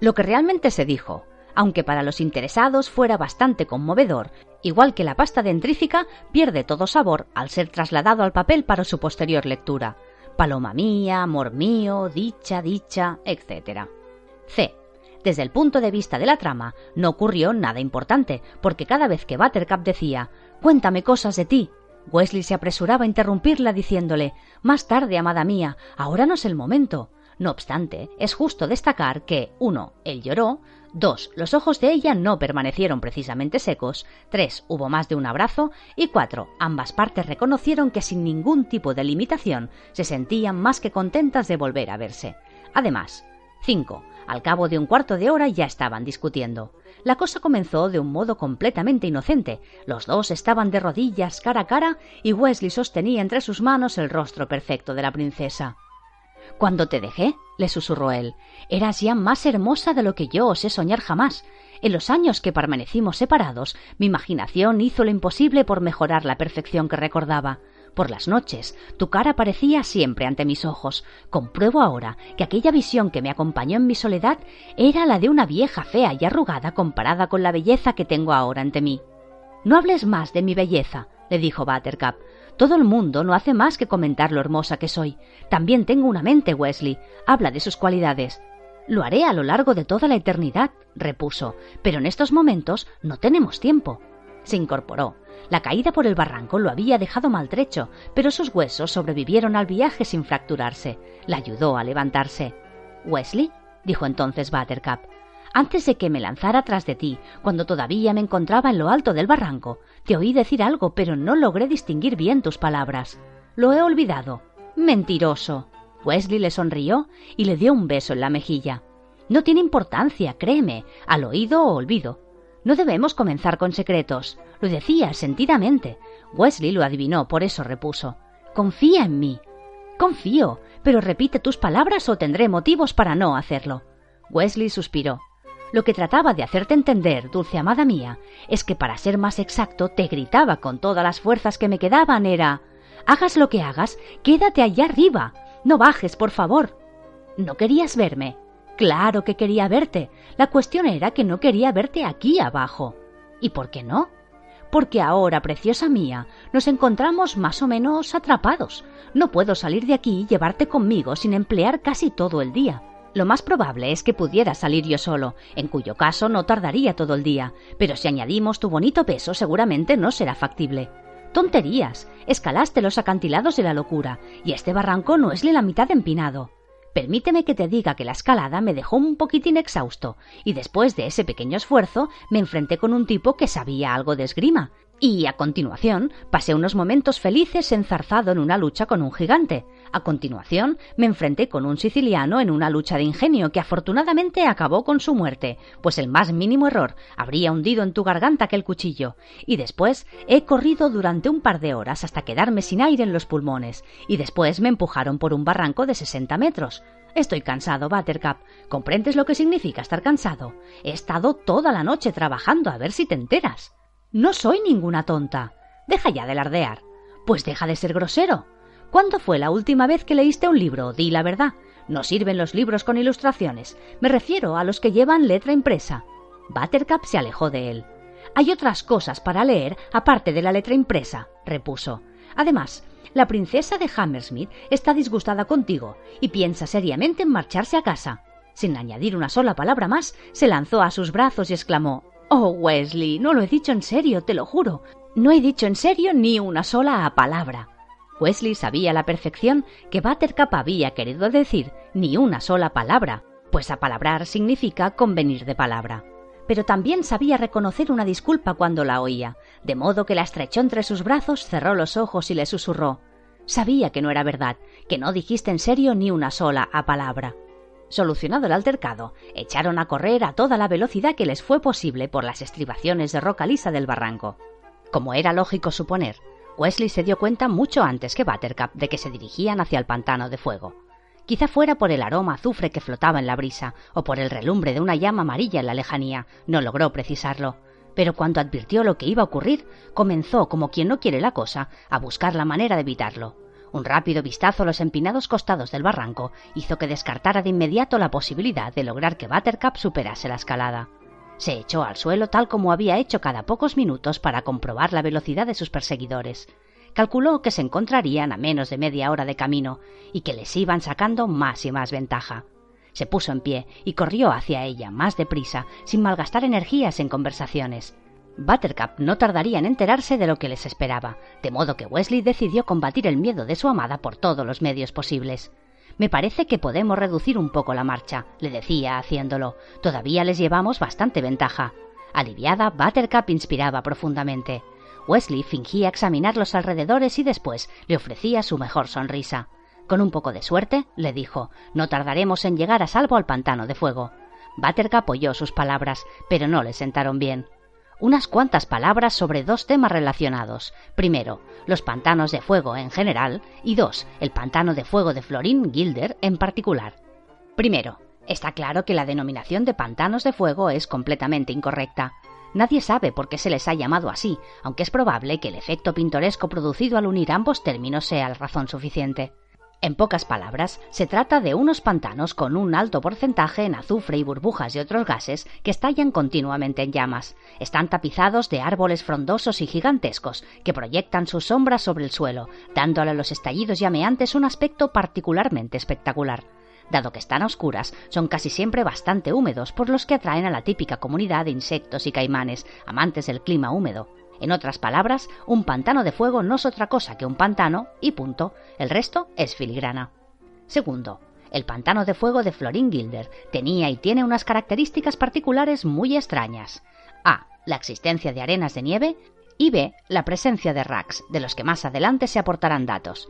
Lo que realmente se dijo, aunque para los interesados fuera bastante conmovedor, igual que la pasta dentrífica pierde todo sabor al ser trasladado al papel para su posterior lectura. Paloma mía, amor mío, dicha, dicha, etc. C. Desde el punto de vista de la trama, no ocurrió nada importante, porque cada vez que Buttercup decía Cuéntame cosas de ti, Wesley se apresuraba a interrumpirla diciéndole Más tarde, amada mía, ahora no es el momento. No obstante, es justo destacar que uno, Él lloró, dos, Los ojos de ella no permanecieron precisamente secos, tres, Hubo más de un abrazo y cuatro, Ambas partes reconocieron que sin ningún tipo de limitación se sentían más que contentas de volver a verse. Además, cinco, Al cabo de un cuarto de hora ya estaban discutiendo. La cosa comenzó de un modo completamente inocente. Los dos estaban de rodillas cara a cara y Wesley sostenía entre sus manos el rostro perfecto de la princesa. Cuando te dejé, le susurró él, eras ya más hermosa de lo que yo osé soñar jamás. En los años que permanecimos separados, mi imaginación hizo lo imposible por mejorar la perfección que recordaba. Por las noches, tu cara aparecía siempre ante mis ojos. Compruebo ahora que aquella visión que me acompañó en mi soledad era la de una vieja fea y arrugada comparada con la belleza que tengo ahora ante mí. No hables más de mi belleza, le dijo Buttercup. Todo el mundo no hace más que comentar lo hermosa que soy. También tengo una mente, Wesley. Habla de sus cualidades. Lo haré a lo largo de toda la eternidad, repuso, pero en estos momentos no tenemos tiempo. Se incorporó. La caída por el barranco lo había dejado maltrecho, pero sus huesos sobrevivieron al viaje sin fracturarse. La ayudó a levantarse. Wesley, dijo entonces Buttercup, antes de que me lanzara tras de ti, cuando todavía me encontraba en lo alto del barranco, Te oí decir algo, pero no logré distinguir bien tus palabras. Lo he olvidado. Mentiroso. Wesley le sonrió y le dio un beso en la mejilla. No tiene importancia, créeme, al oído o olvido. No debemos comenzar con secretos. Lo decía sentidamente. Wesley lo adivinó, por eso repuso. Confía en mí. Confío, pero repite tus palabras o tendré motivos para no hacerlo. Wesley suspiró. Lo que trataba de hacerte entender, dulce amada mía, es que para ser más exacto te gritaba con todas las fuerzas que me quedaban era Hagas lo que hagas, quédate allá arriba. No bajes, por favor. ¿No querías verme? Claro que quería verte. La cuestión era que no quería verte aquí abajo. ¿Y por qué no? Porque ahora, preciosa mía, nos encontramos más o menos atrapados. No puedo salir de aquí y llevarte conmigo sin emplear casi todo el día. Lo más probable es que pudiera salir yo solo, en cuyo caso no tardaría todo el día, pero si añadimos tu bonito peso seguramente no será factible. Tonterías. Escalaste los acantilados de la locura, y este barranco no es ni la mitad empinado. Permíteme que te diga que la escalada me dejó un poquitín exhausto, y después de ese pequeño esfuerzo me enfrenté con un tipo que sabía algo de esgrima, y a continuación pasé unos momentos felices enzarzado en una lucha con un gigante. A continuación me enfrenté con un siciliano en una lucha de ingenio que afortunadamente acabó con su muerte, pues el más mínimo error habría hundido en tu garganta aquel cuchillo. Y después he corrido durante un par de horas hasta quedarme sin aire en los pulmones, y después me empujaron por un barranco de sesenta metros. Estoy cansado, Buttercup. ¿Comprendes lo que significa estar cansado? He estado toda la noche trabajando a ver si te enteras. No soy ninguna tonta. Deja ya de lardear. Pues deja de ser grosero. ¿Cuándo fue la última vez que leíste un libro? Di la verdad. No sirven los libros con ilustraciones. Me refiero a los que llevan letra impresa. Buttercup se alejó de él. Hay otras cosas para leer aparte de la letra impresa, repuso. Además, la princesa de Hammersmith está disgustada contigo y piensa seriamente en marcharse a casa. Sin añadir una sola palabra más, se lanzó a sus brazos y exclamó Oh, Wesley, no lo he dicho en serio, te lo juro. No he dicho en serio ni una sola palabra. Wesley sabía a la perfección que Buttercup había querido decir ni una sola palabra, pues apalabrar significa convenir de palabra. Pero también sabía reconocer una disculpa cuando la oía, de modo que la estrechó entre sus brazos, cerró los ojos y le susurró Sabía que no era verdad, que no dijiste en serio ni una sola palabra. Solucionado el altercado, echaron a correr a toda la velocidad que les fue posible por las estribaciones de roca lisa del barranco. Como era lógico suponer, Wesley se dio cuenta mucho antes que Buttercup de que se dirigían hacia el pantano de fuego. Quizá fuera por el aroma azufre que flotaba en la brisa, o por el relumbre de una llama amarilla en la lejanía, no logró precisarlo. Pero cuando advirtió lo que iba a ocurrir, comenzó, como quien no quiere la cosa, a buscar la manera de evitarlo. Un rápido vistazo a los empinados costados del barranco hizo que descartara de inmediato la posibilidad de lograr que Buttercup superase la escalada. Se echó al suelo tal como había hecho cada pocos minutos para comprobar la velocidad de sus perseguidores. Calculó que se encontrarían a menos de media hora de camino y que les iban sacando más y más ventaja. Se puso en pie y corrió hacia ella más deprisa, sin malgastar energías en conversaciones. Buttercup no tardaría en enterarse de lo que les esperaba, de modo que Wesley decidió combatir el miedo de su amada por todos los medios posibles. Me parece que podemos reducir un poco la marcha, le decía haciéndolo. Todavía les llevamos bastante ventaja. Aliviada, Buttercup inspiraba profundamente. Wesley fingía examinar los alrededores y después le ofrecía su mejor sonrisa. Con un poco de suerte, le dijo, no tardaremos en llegar a salvo al pantano de fuego. Buttercup oyó sus palabras, pero no le sentaron bien unas cuantas palabras sobre dos temas relacionados. Primero, los pantanos de fuego en general y dos, el pantano de fuego de Florín Gilder en particular. Primero, está claro que la denominación de pantanos de fuego es completamente incorrecta. Nadie sabe por qué se les ha llamado así, aunque es probable que el efecto pintoresco producido al unir ambos términos sea la razón suficiente. En pocas palabras, se trata de unos pantanos con un alto porcentaje en azufre y burbujas de otros gases que estallan continuamente en llamas. Están tapizados de árboles frondosos y gigantescos que proyectan sus sombras sobre el suelo, dándole a los estallidos llameantes un aspecto particularmente espectacular. Dado que están a oscuras, son casi siempre bastante húmedos, por los que atraen a la típica comunidad de insectos y caimanes, amantes del clima húmedo. En otras palabras, un pantano de fuego no es otra cosa que un pantano y punto. El resto es filigrana. Segundo, el pantano de fuego de Florin Gilder tenía y tiene unas características particulares muy extrañas. A. La existencia de arenas de nieve Y B. La presencia de racks, de los que más adelante se aportarán datos.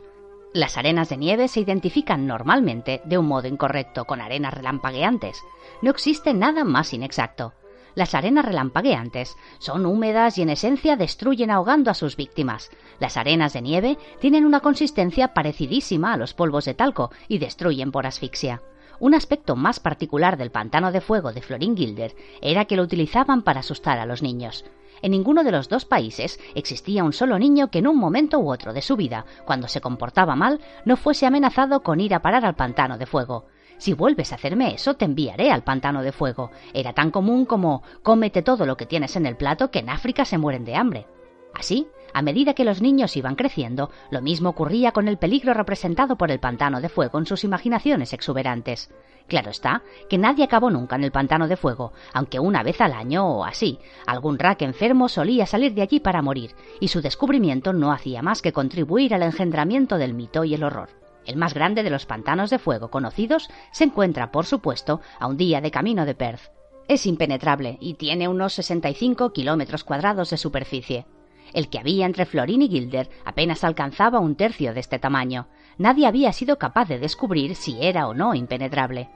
Las arenas de nieve se identifican normalmente de un modo incorrecto con arenas relampagueantes. No existe nada más inexacto. Las arenas relampagueantes son húmedas y en esencia destruyen ahogando a sus víctimas. Las arenas de nieve tienen una consistencia parecidísima a los polvos de talco y destruyen por asfixia. Un aspecto más particular del pantano de fuego de Florin Gilder era que lo utilizaban para asustar a los niños. En ninguno de los dos países existía un solo niño que en un momento u otro de su vida, cuando se comportaba mal, no fuese amenazado con ir a parar al pantano de fuego. Si vuelves a hacerme eso, te enviaré al pantano de fuego. Era tan común como cómete todo lo que tienes en el plato que en África se mueren de hambre. Así, a medida que los niños iban creciendo, lo mismo ocurría con el peligro representado por el pantano de fuego en sus imaginaciones exuberantes. Claro está que nadie acabó nunca en el pantano de fuego, aunque una vez al año o así, algún rack enfermo solía salir de allí para morir, y su descubrimiento no hacía más que contribuir al engendramiento del mito y el horror. El más grande de los pantanos de fuego conocidos se encuentra, por supuesto, a un día de camino de Perth. Es impenetrable y tiene unos 65 kilómetros cuadrados de superficie. El que había entre Florín y Gilder apenas alcanzaba un tercio de este tamaño. Nadie había sido capaz de descubrir si era o no impenetrable.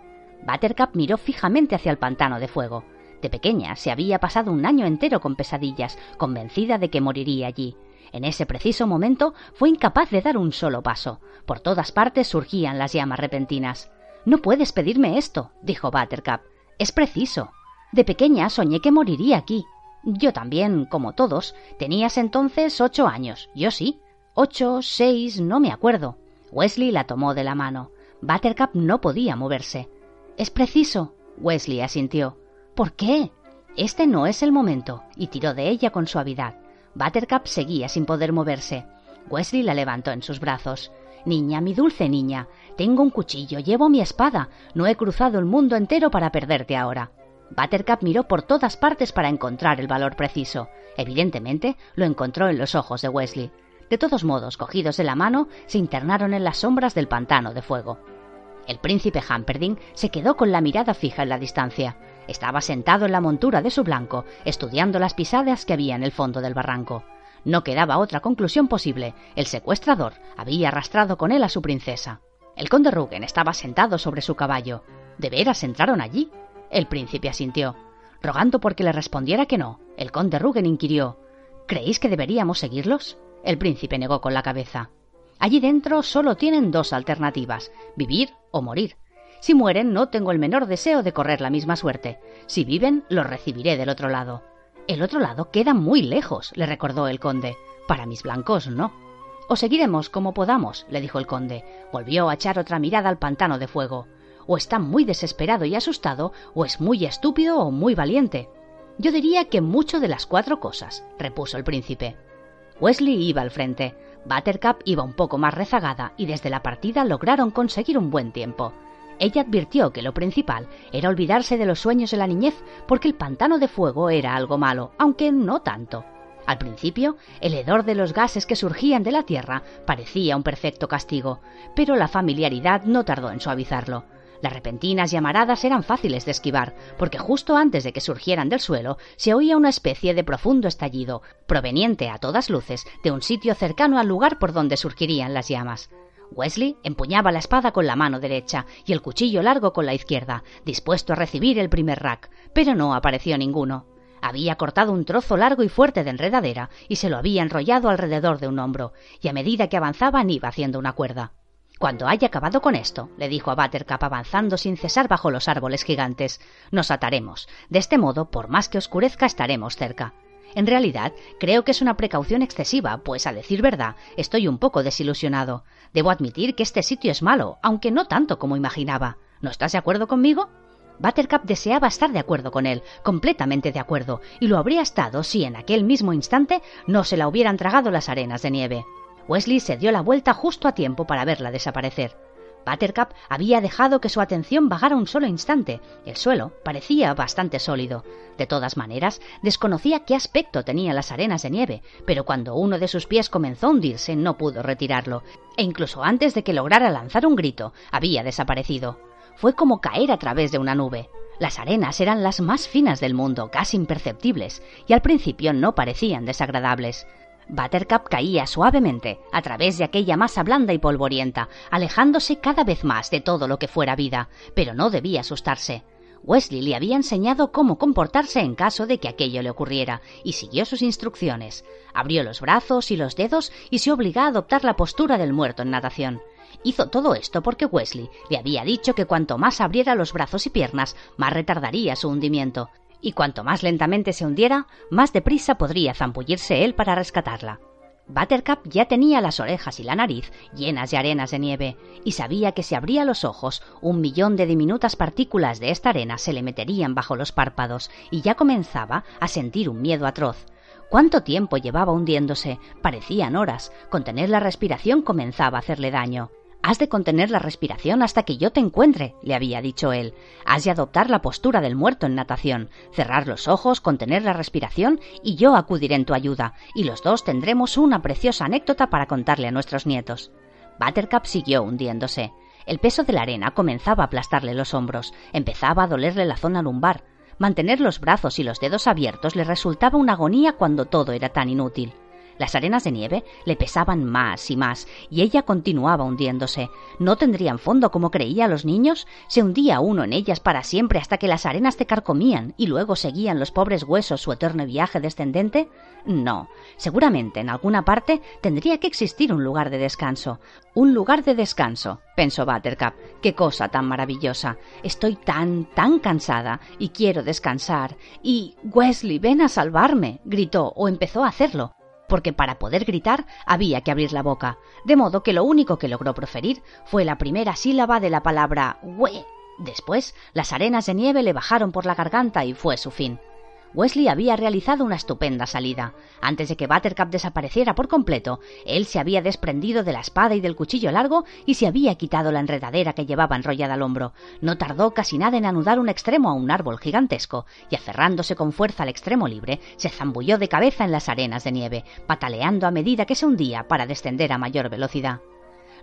Buttercup miró fijamente hacia el pantano de fuego. De pequeña se había pasado un año entero con pesadillas, convencida de que moriría allí. En ese preciso momento fue incapaz de dar un solo paso. Por todas partes surgían las llamas repentinas. No puedes pedirme esto, dijo Buttercup. Es preciso. De pequeña soñé que moriría aquí. Yo también, como todos. Tenías entonces ocho años. Yo sí. Ocho, seis, no me acuerdo. Wesley la tomó de la mano. Buttercup no podía moverse. Es preciso. Wesley asintió. ¿Por qué? Este no es el momento, y tiró de ella con suavidad. Buttercup seguía sin poder moverse. Wesley la levantó en sus brazos. Niña, mi dulce niña, tengo un cuchillo, llevo mi espada. No he cruzado el mundo entero para perderte ahora. Buttercup miró por todas partes para encontrar el valor preciso. Evidentemente, lo encontró en los ojos de Wesley. De todos modos, cogidos de la mano, se internaron en las sombras del pantano de fuego. El príncipe Hamperding se quedó con la mirada fija en la distancia. Estaba sentado en la montura de su blanco, estudiando las pisadas que había en el fondo del barranco. No quedaba otra conclusión posible. El secuestrador había arrastrado con él a su princesa. El conde Rugen estaba sentado sobre su caballo. ¿De veras entraron allí? El príncipe asintió. Rogando porque le respondiera que no, el conde Rugen inquirió ¿Creéis que deberíamos seguirlos? El príncipe negó con la cabeza. Allí dentro solo tienen dos alternativas, vivir o morir. Si mueren, no tengo el menor deseo de correr la misma suerte. Si viven, los recibiré del otro lado. El otro lado queda muy lejos, le recordó el conde. Para mis blancos, no. O seguiremos como podamos, le dijo el conde. Volvió a echar otra mirada al pantano de fuego. O está muy desesperado y asustado, o es muy estúpido o muy valiente. Yo diría que mucho de las cuatro cosas, repuso el príncipe. Wesley iba al frente. Buttercup iba un poco más rezagada y desde la partida lograron conseguir un buen tiempo. Ella advirtió que lo principal era olvidarse de los sueños de la niñez porque el pantano de fuego era algo malo, aunque no tanto. Al principio, el hedor de los gases que surgían de la tierra parecía un perfecto castigo, pero la familiaridad no tardó en suavizarlo. Las repentinas llamaradas eran fáciles de esquivar, porque justo antes de que surgieran del suelo se oía una especie de profundo estallido, proveniente a todas luces de un sitio cercano al lugar por donde surgirían las llamas. Wesley empuñaba la espada con la mano derecha y el cuchillo largo con la izquierda, dispuesto a recibir el primer rack, pero no apareció ninguno. Había cortado un trozo largo y fuerte de enredadera y se lo había enrollado alrededor de un hombro, y a medida que avanzaban iba haciendo una cuerda. Cuando haya acabado con esto, le dijo a Buttercup avanzando sin cesar bajo los árboles gigantes, nos ataremos. De este modo, por más que oscurezca, estaremos cerca. En realidad, creo que es una precaución excesiva, pues a decir verdad, estoy un poco desilusionado. Debo admitir que este sitio es malo, aunque no tanto como imaginaba. ¿No estás de acuerdo conmigo? Buttercup deseaba estar de acuerdo con él, completamente de acuerdo, y lo habría estado si en aquel mismo instante no se la hubieran tragado las arenas de nieve. Wesley se dio la vuelta justo a tiempo para verla desaparecer. Buttercup había dejado que su atención vagara un solo instante. El suelo parecía bastante sólido. De todas maneras, desconocía qué aspecto tenían las arenas de nieve, pero cuando uno de sus pies comenzó a hundirse no pudo retirarlo, e incluso antes de que lograra lanzar un grito, había desaparecido. Fue como caer a través de una nube. Las arenas eran las más finas del mundo, casi imperceptibles, y al principio no parecían desagradables. Buttercup caía suavemente a través de aquella masa blanda y polvorienta, alejándose cada vez más de todo lo que fuera vida, pero no debía asustarse. Wesley le había enseñado cómo comportarse en caso de que aquello le ocurriera, y siguió sus instrucciones. Abrió los brazos y los dedos y se obligó a adoptar la postura del muerto en natación. Hizo todo esto porque Wesley le había dicho que cuanto más abriera los brazos y piernas, más retardaría su hundimiento, y cuanto más lentamente se hundiera, más deprisa podría zambullirse él para rescatarla. Buttercup ya tenía las orejas y la nariz llenas de arenas de nieve, y sabía que si abría los ojos, un millón de diminutas partículas de esta arena se le meterían bajo los párpados, y ya comenzaba a sentir un miedo atroz. ¿Cuánto tiempo llevaba hundiéndose? Parecían horas. Contener la respiración comenzaba a hacerle daño. Has de contener la respiración hasta que yo te encuentre, le había dicho él. Has de adoptar la postura del muerto en natación, cerrar los ojos, contener la respiración y yo acudiré en tu ayuda, y los dos tendremos una preciosa anécdota para contarle a nuestros nietos. Buttercup siguió hundiéndose. El peso de la arena comenzaba a aplastarle los hombros, empezaba a dolerle la zona lumbar. Mantener los brazos y los dedos abiertos le resultaba una agonía cuando todo era tan inútil. Las arenas de nieve le pesaban más y más, y ella continuaba hundiéndose. ¿No tendrían fondo como creía los niños? ¿Se hundía uno en ellas para siempre hasta que las arenas te carcomían y luego seguían los pobres huesos su eterno viaje descendente? No. Seguramente en alguna parte tendría que existir un lugar de descanso. Un lugar de descanso, pensó Buttercup. Qué cosa tan maravillosa. Estoy tan, tan cansada y quiero descansar. Y Wesley, ven a salvarme, gritó o empezó a hacerlo porque para poder gritar había que abrir la boca, de modo que lo único que logró proferir fue la primera sílaba de la palabra we. Después, las arenas de nieve le bajaron por la garganta y fue su fin. Wesley había realizado una estupenda salida. Antes de que Buttercup desapareciera por completo, él se había desprendido de la espada y del cuchillo largo y se había quitado la enredadera que llevaba enrollada al hombro. No tardó casi nada en anudar un extremo a un árbol gigantesco, y aferrándose con fuerza al extremo libre, se zambulló de cabeza en las arenas de nieve, pataleando a medida que se hundía para descender a mayor velocidad.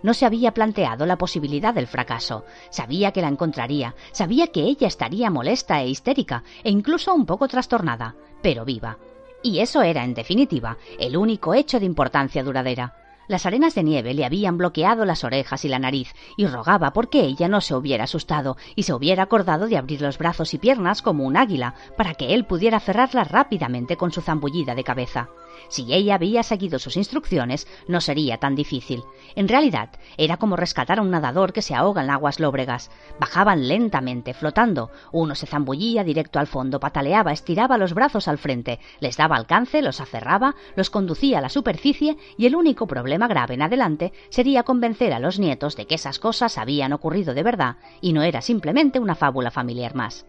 No se había planteado la posibilidad del fracaso. Sabía que la encontraría, sabía que ella estaría molesta e histérica, e incluso un poco trastornada, pero viva. Y eso era, en definitiva, el único hecho de importancia duradera. Las arenas de nieve le habían bloqueado las orejas y la nariz, y rogaba porque ella no se hubiera asustado y se hubiera acordado de abrir los brazos y piernas como un águila, para que él pudiera cerrarlas rápidamente con su zambullida de cabeza. Si ella había seguido sus instrucciones, no sería tan difícil. En realidad, era como rescatar a un nadador que se ahoga en aguas lóbregas. Bajaban lentamente, flotando. Uno se zambullía directo al fondo, pataleaba, estiraba los brazos al frente, les daba alcance, los aferraba, los conducía a la superficie y el único problema grave en adelante sería convencer a los nietos de que esas cosas habían ocurrido de verdad y no era simplemente una fábula familiar más.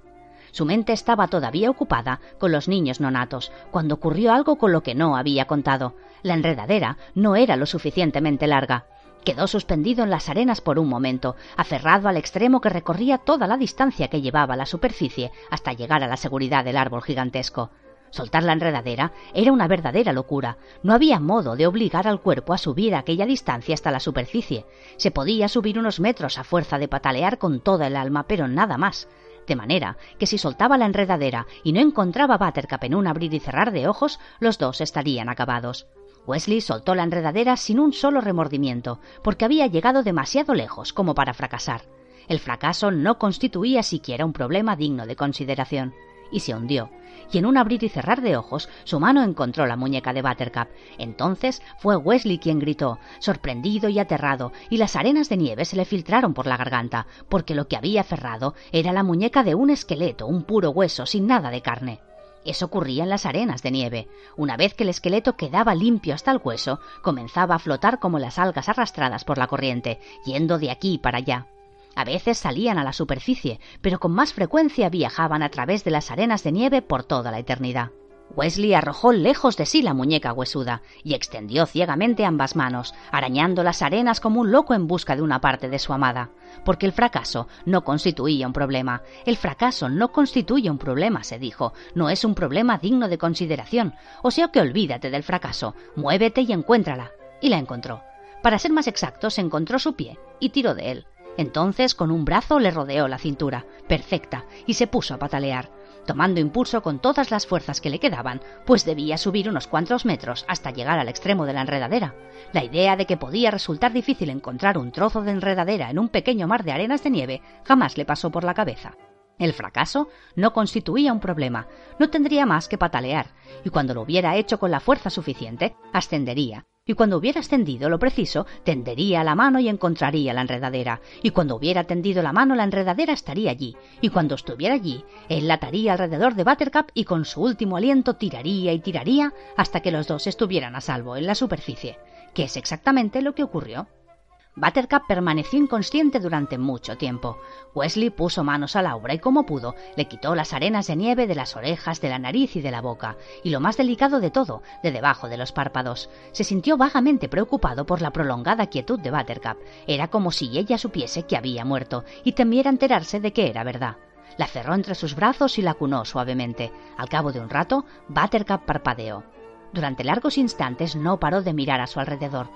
Su mente estaba todavía ocupada con los niños nonatos, cuando ocurrió algo con lo que no había contado. La enredadera no era lo suficientemente larga. Quedó suspendido en las arenas por un momento, aferrado al extremo que recorría toda la distancia que llevaba a la superficie hasta llegar a la seguridad del árbol gigantesco. Soltar la enredadera era una verdadera locura. No había modo de obligar al cuerpo a subir aquella distancia hasta la superficie. Se podía subir unos metros a fuerza de patalear con toda el alma, pero nada más de manera que si soltaba la enredadera y no encontraba Buttercup en un abrir y cerrar de ojos, los dos estarían acabados. Wesley soltó la enredadera sin un solo remordimiento, porque había llegado demasiado lejos como para fracasar. El fracaso no constituía siquiera un problema digno de consideración y se hundió, y en un abrir y cerrar de ojos su mano encontró la muñeca de Buttercup. Entonces fue Wesley quien gritó, sorprendido y aterrado, y las arenas de nieve se le filtraron por la garganta, porque lo que había aferrado era la muñeca de un esqueleto, un puro hueso, sin nada de carne. Eso ocurría en las arenas de nieve. Una vez que el esqueleto quedaba limpio hasta el hueso, comenzaba a flotar como las algas arrastradas por la corriente, yendo de aquí para allá. A veces salían a la superficie, pero con más frecuencia viajaban a través de las arenas de nieve por toda la eternidad. Wesley arrojó lejos de sí la muñeca huesuda y extendió ciegamente ambas manos, arañando las arenas como un loco en busca de una parte de su amada. Porque el fracaso no constituía un problema. El fracaso no constituye un problema, se dijo. No es un problema digno de consideración. O sea que olvídate del fracaso, muévete y encuéntrala. Y la encontró. Para ser más exactos, encontró su pie y tiró de él Entonces con un brazo le rodeó la cintura, perfecta, y se puso a patalear, tomando impulso con todas las fuerzas que le quedaban, pues debía subir unos cuantos metros hasta llegar al extremo de la enredadera. La idea de que podía resultar difícil encontrar un trozo de enredadera en un pequeño mar de arenas de nieve jamás le pasó por la cabeza. El fracaso no constituía un problema, no tendría más que patalear, y cuando lo hubiera hecho con la fuerza suficiente, ascendería, y cuando hubiera ascendido lo preciso, tendería la mano y encontraría la enredadera, y cuando hubiera tendido la mano la enredadera estaría allí, y cuando estuviera allí, él lataría alrededor de Buttercup y con su último aliento tiraría y tiraría hasta que los dos estuvieran a salvo en la superficie, que es exactamente lo que ocurrió. Buttercup permaneció inconsciente durante mucho tiempo. Wesley puso manos a la obra y como pudo, le quitó las arenas de nieve de las orejas, de la nariz y de la boca, y lo más delicado de todo, de debajo de los párpados. Se sintió vagamente preocupado por la prolongada quietud de Buttercup. Era como si ella supiese que había muerto y temiera enterarse de que era verdad. La cerró entre sus brazos y la cunó suavemente. Al cabo de un rato, Buttercup parpadeó. Durante largos instantes no paró de mirar a su alrededor.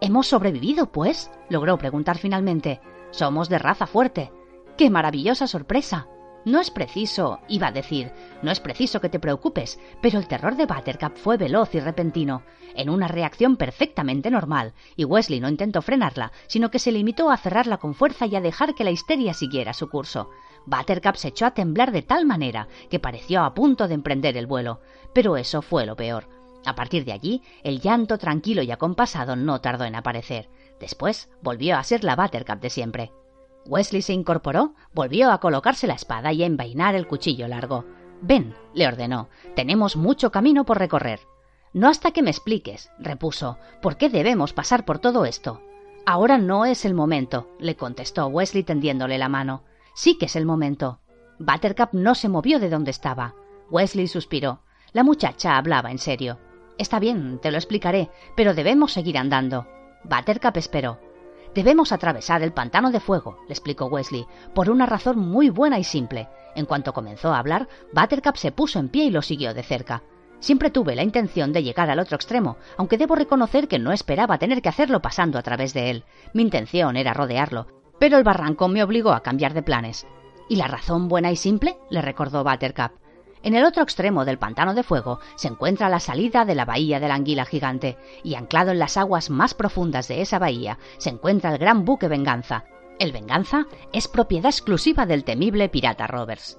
¿Hemos sobrevivido, pues? logró preguntar finalmente. Somos de raza fuerte. ¡Qué maravillosa sorpresa! No es preciso, iba a decir, no es preciso que te preocupes, pero el terror de Buttercup fue veloz y repentino, en una reacción perfectamente normal, y Wesley no intentó frenarla, sino que se limitó a cerrarla con fuerza y a dejar que la histeria siguiera su curso. Buttercup se echó a temblar de tal manera que pareció a punto de emprender el vuelo, pero eso fue lo peor. A partir de allí, el llanto tranquilo y acompasado no tardó en aparecer. Después volvió a ser la Buttercup de siempre. Wesley se incorporó, volvió a colocarse la espada y a envainar el cuchillo largo. Ven, le ordenó, tenemos mucho camino por recorrer. No hasta que me expliques, repuso, por qué debemos pasar por todo esto. Ahora no es el momento, le contestó Wesley tendiéndole la mano. Sí que es el momento. Buttercup no se movió de donde estaba. Wesley suspiró. La muchacha hablaba en serio. Está bien, te lo explicaré, pero debemos seguir andando. Buttercup esperó. Debemos atravesar el pantano de fuego, le explicó Wesley, por una razón muy buena y simple. En cuanto comenzó a hablar, Buttercup se puso en pie y lo siguió de cerca. Siempre tuve la intención de llegar al otro extremo, aunque debo reconocer que no esperaba tener que hacerlo pasando a través de él. Mi intención era rodearlo, pero el barranco me obligó a cambiar de planes. ¿Y la razón buena y simple? le recordó Buttercup. En el otro extremo del pantano de fuego se encuentra la salida de la bahía de la anguila gigante, y anclado en las aguas más profundas de esa bahía se encuentra el gran buque Venganza. El Venganza es propiedad exclusiva del temible pirata Roberts.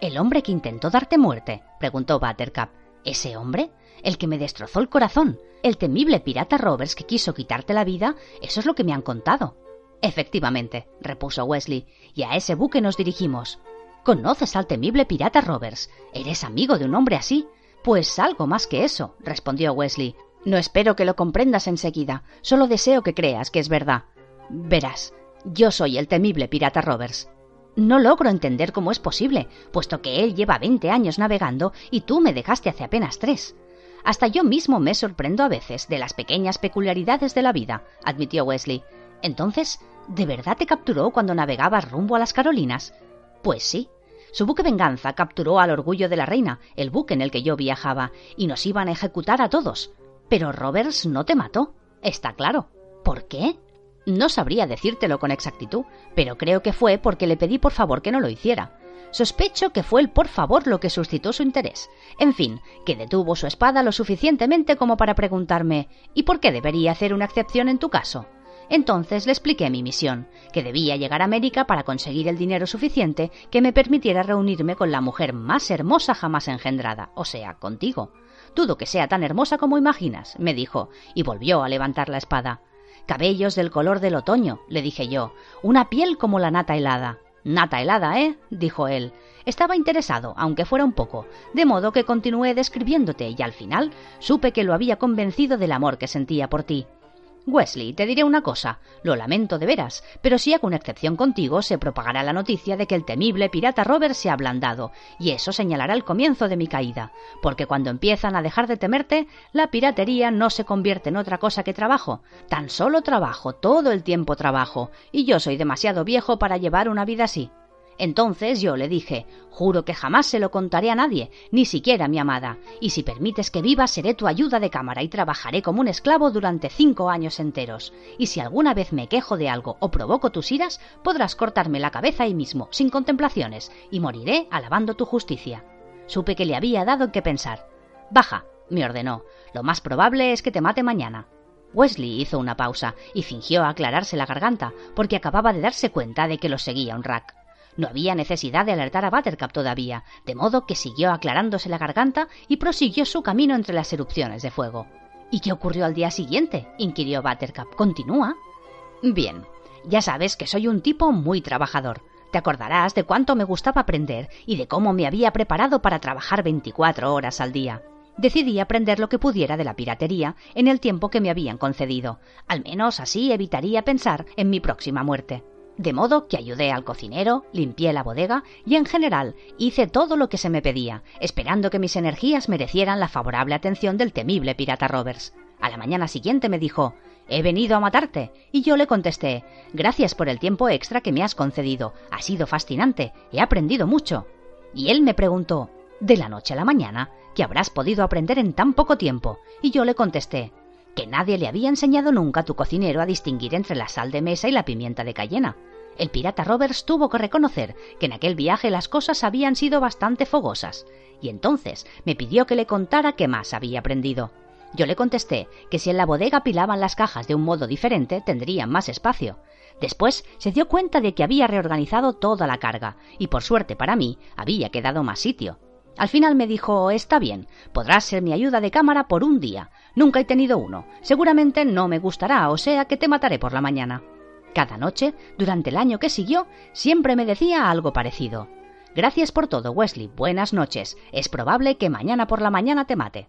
¿El hombre que intentó darte muerte? preguntó Buttercup. ¿Ese hombre? El que me destrozó el corazón. El temible pirata Roberts que quiso quitarte la vida. Eso es lo que me han contado. Efectivamente, repuso Wesley, y a ese buque nos dirigimos. ¿Conoces al temible pirata Roberts? ¿Eres amigo de un hombre así? Pues algo más que eso, respondió Wesley. No espero que lo comprendas enseguida, solo deseo que creas que es verdad. Verás, yo soy el temible pirata Roberts. No logro entender cómo es posible, puesto que él lleva veinte años navegando y tú me dejaste hace apenas tres. Hasta yo mismo me sorprendo a veces de las pequeñas peculiaridades de la vida, admitió Wesley. Entonces, ¿de verdad te capturó cuando navegabas rumbo a las Carolinas? Pues sí, su buque venganza capturó al orgullo de la reina, el buque en el que yo viajaba, y nos iban a ejecutar a todos. Pero Roberts no te mató. Está claro. ¿Por qué? No sabría decírtelo con exactitud, pero creo que fue porque le pedí por favor que no lo hiciera. Sospecho que fue el por favor lo que suscitó su interés. En fin, que detuvo su espada lo suficientemente como para preguntarme ¿Y por qué debería hacer una excepción en tu caso? Entonces le expliqué mi misión, que debía llegar a América para conseguir el dinero suficiente que me permitiera reunirme con la mujer más hermosa jamás engendrada, o sea, contigo. Dudo que sea tan hermosa como imaginas, me dijo, y volvió a levantar la espada. Cabellos del color del otoño, le dije yo, una piel como la nata helada. Nata helada, ¿eh? dijo él. Estaba interesado, aunque fuera un poco, de modo que continué describiéndote y al final supe que lo había convencido del amor que sentía por ti. Wesley, te diré una cosa, lo lamento de veras, pero si hago una excepción contigo, se propagará la noticia de que el temible pirata Robert se ha ablandado, y eso señalará el comienzo de mi caída, porque cuando empiezan a dejar de temerte, la piratería no se convierte en otra cosa que trabajo, tan solo trabajo, todo el tiempo trabajo, y yo soy demasiado viejo para llevar una vida así. Entonces yo le dije, juro que jamás se lo contaré a nadie, ni siquiera a mi amada, y si permites que viva seré tu ayuda de cámara y trabajaré como un esclavo durante cinco años enteros, y si alguna vez me quejo de algo o provoco tus iras, podrás cortarme la cabeza ahí mismo, sin contemplaciones, y moriré alabando tu justicia. Supe que le había dado qué pensar. Baja, me ordenó. Lo más probable es que te mate mañana. Wesley hizo una pausa y fingió aclararse la garganta, porque acababa de darse cuenta de que lo seguía un rack. No había necesidad de alertar a Buttercup todavía, de modo que siguió aclarándose la garganta y prosiguió su camino entre las erupciones de fuego. ¿Y qué ocurrió al día siguiente? inquirió Buttercup. ¿Continúa? Bien, ya sabes que soy un tipo muy trabajador. Te acordarás de cuánto me gustaba aprender y de cómo me había preparado para trabajar 24 horas al día. Decidí aprender lo que pudiera de la piratería en el tiempo que me habían concedido. Al menos así evitaría pensar en mi próxima muerte. De modo que ayudé al cocinero, limpié la bodega y en general hice todo lo que se me pedía, esperando que mis energías merecieran la favorable atención del temible pirata Roberts. A la mañana siguiente me dijo He venido a matarte. Y yo le contesté Gracias por el tiempo extra que me has concedido. Ha sido fascinante. He aprendido mucho. Y él me preguntó ¿De la noche a la mañana? ¿Qué habrás podido aprender en tan poco tiempo? Y yo le contesté que nadie le había enseñado nunca a tu cocinero a distinguir entre la sal de mesa y la pimienta de cayena. El pirata Roberts tuvo que reconocer que en aquel viaje las cosas habían sido bastante fogosas, y entonces me pidió que le contara qué más había aprendido. Yo le contesté que si en la bodega pilaban las cajas de un modo diferente tendrían más espacio. Después se dio cuenta de que había reorganizado toda la carga, y por suerte para mí había quedado más sitio. Al final me dijo Está bien, podrás ser mi ayuda de cámara por un día. Nunca he tenido uno. Seguramente no me gustará, o sea que te mataré por la mañana. Cada noche, durante el año que siguió, siempre me decía algo parecido. Gracias por todo, Wesley. Buenas noches. Es probable que mañana por la mañana te mate.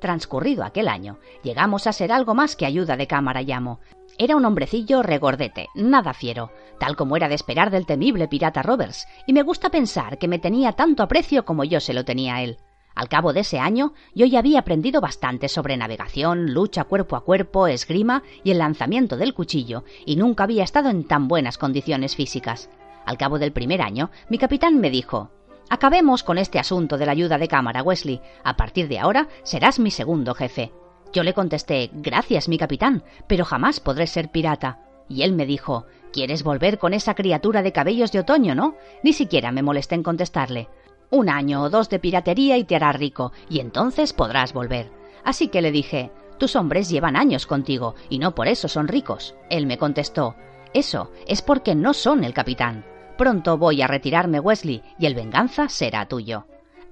Transcurrido aquel año, llegamos a ser algo más que ayuda de cámara llamo. Era un hombrecillo regordete, nada fiero, tal como era de esperar del temible pirata Roberts, y me gusta pensar que me tenía tanto aprecio como yo se lo tenía a él. Al cabo de ese año, yo ya había aprendido bastante sobre navegación, lucha cuerpo a cuerpo, esgrima y el lanzamiento del cuchillo, y nunca había estado en tan buenas condiciones físicas. Al cabo del primer año, mi capitán me dijo Acabemos con este asunto de la ayuda de cámara, Wesley. A partir de ahora serás mi segundo jefe. Yo le contesté Gracias, mi capitán, pero jamás podré ser pirata. Y él me dijo ¿Quieres volver con esa criatura de cabellos de otoño, no? Ni siquiera me molesté en contestarle. Un año o dos de piratería y te hará rico, y entonces podrás volver. Así que le dije Tus hombres llevan años contigo, y no por eso son ricos. Él me contestó Eso es porque no son el capitán. Pronto voy a retirarme, Wesley, y el venganza será tuyo.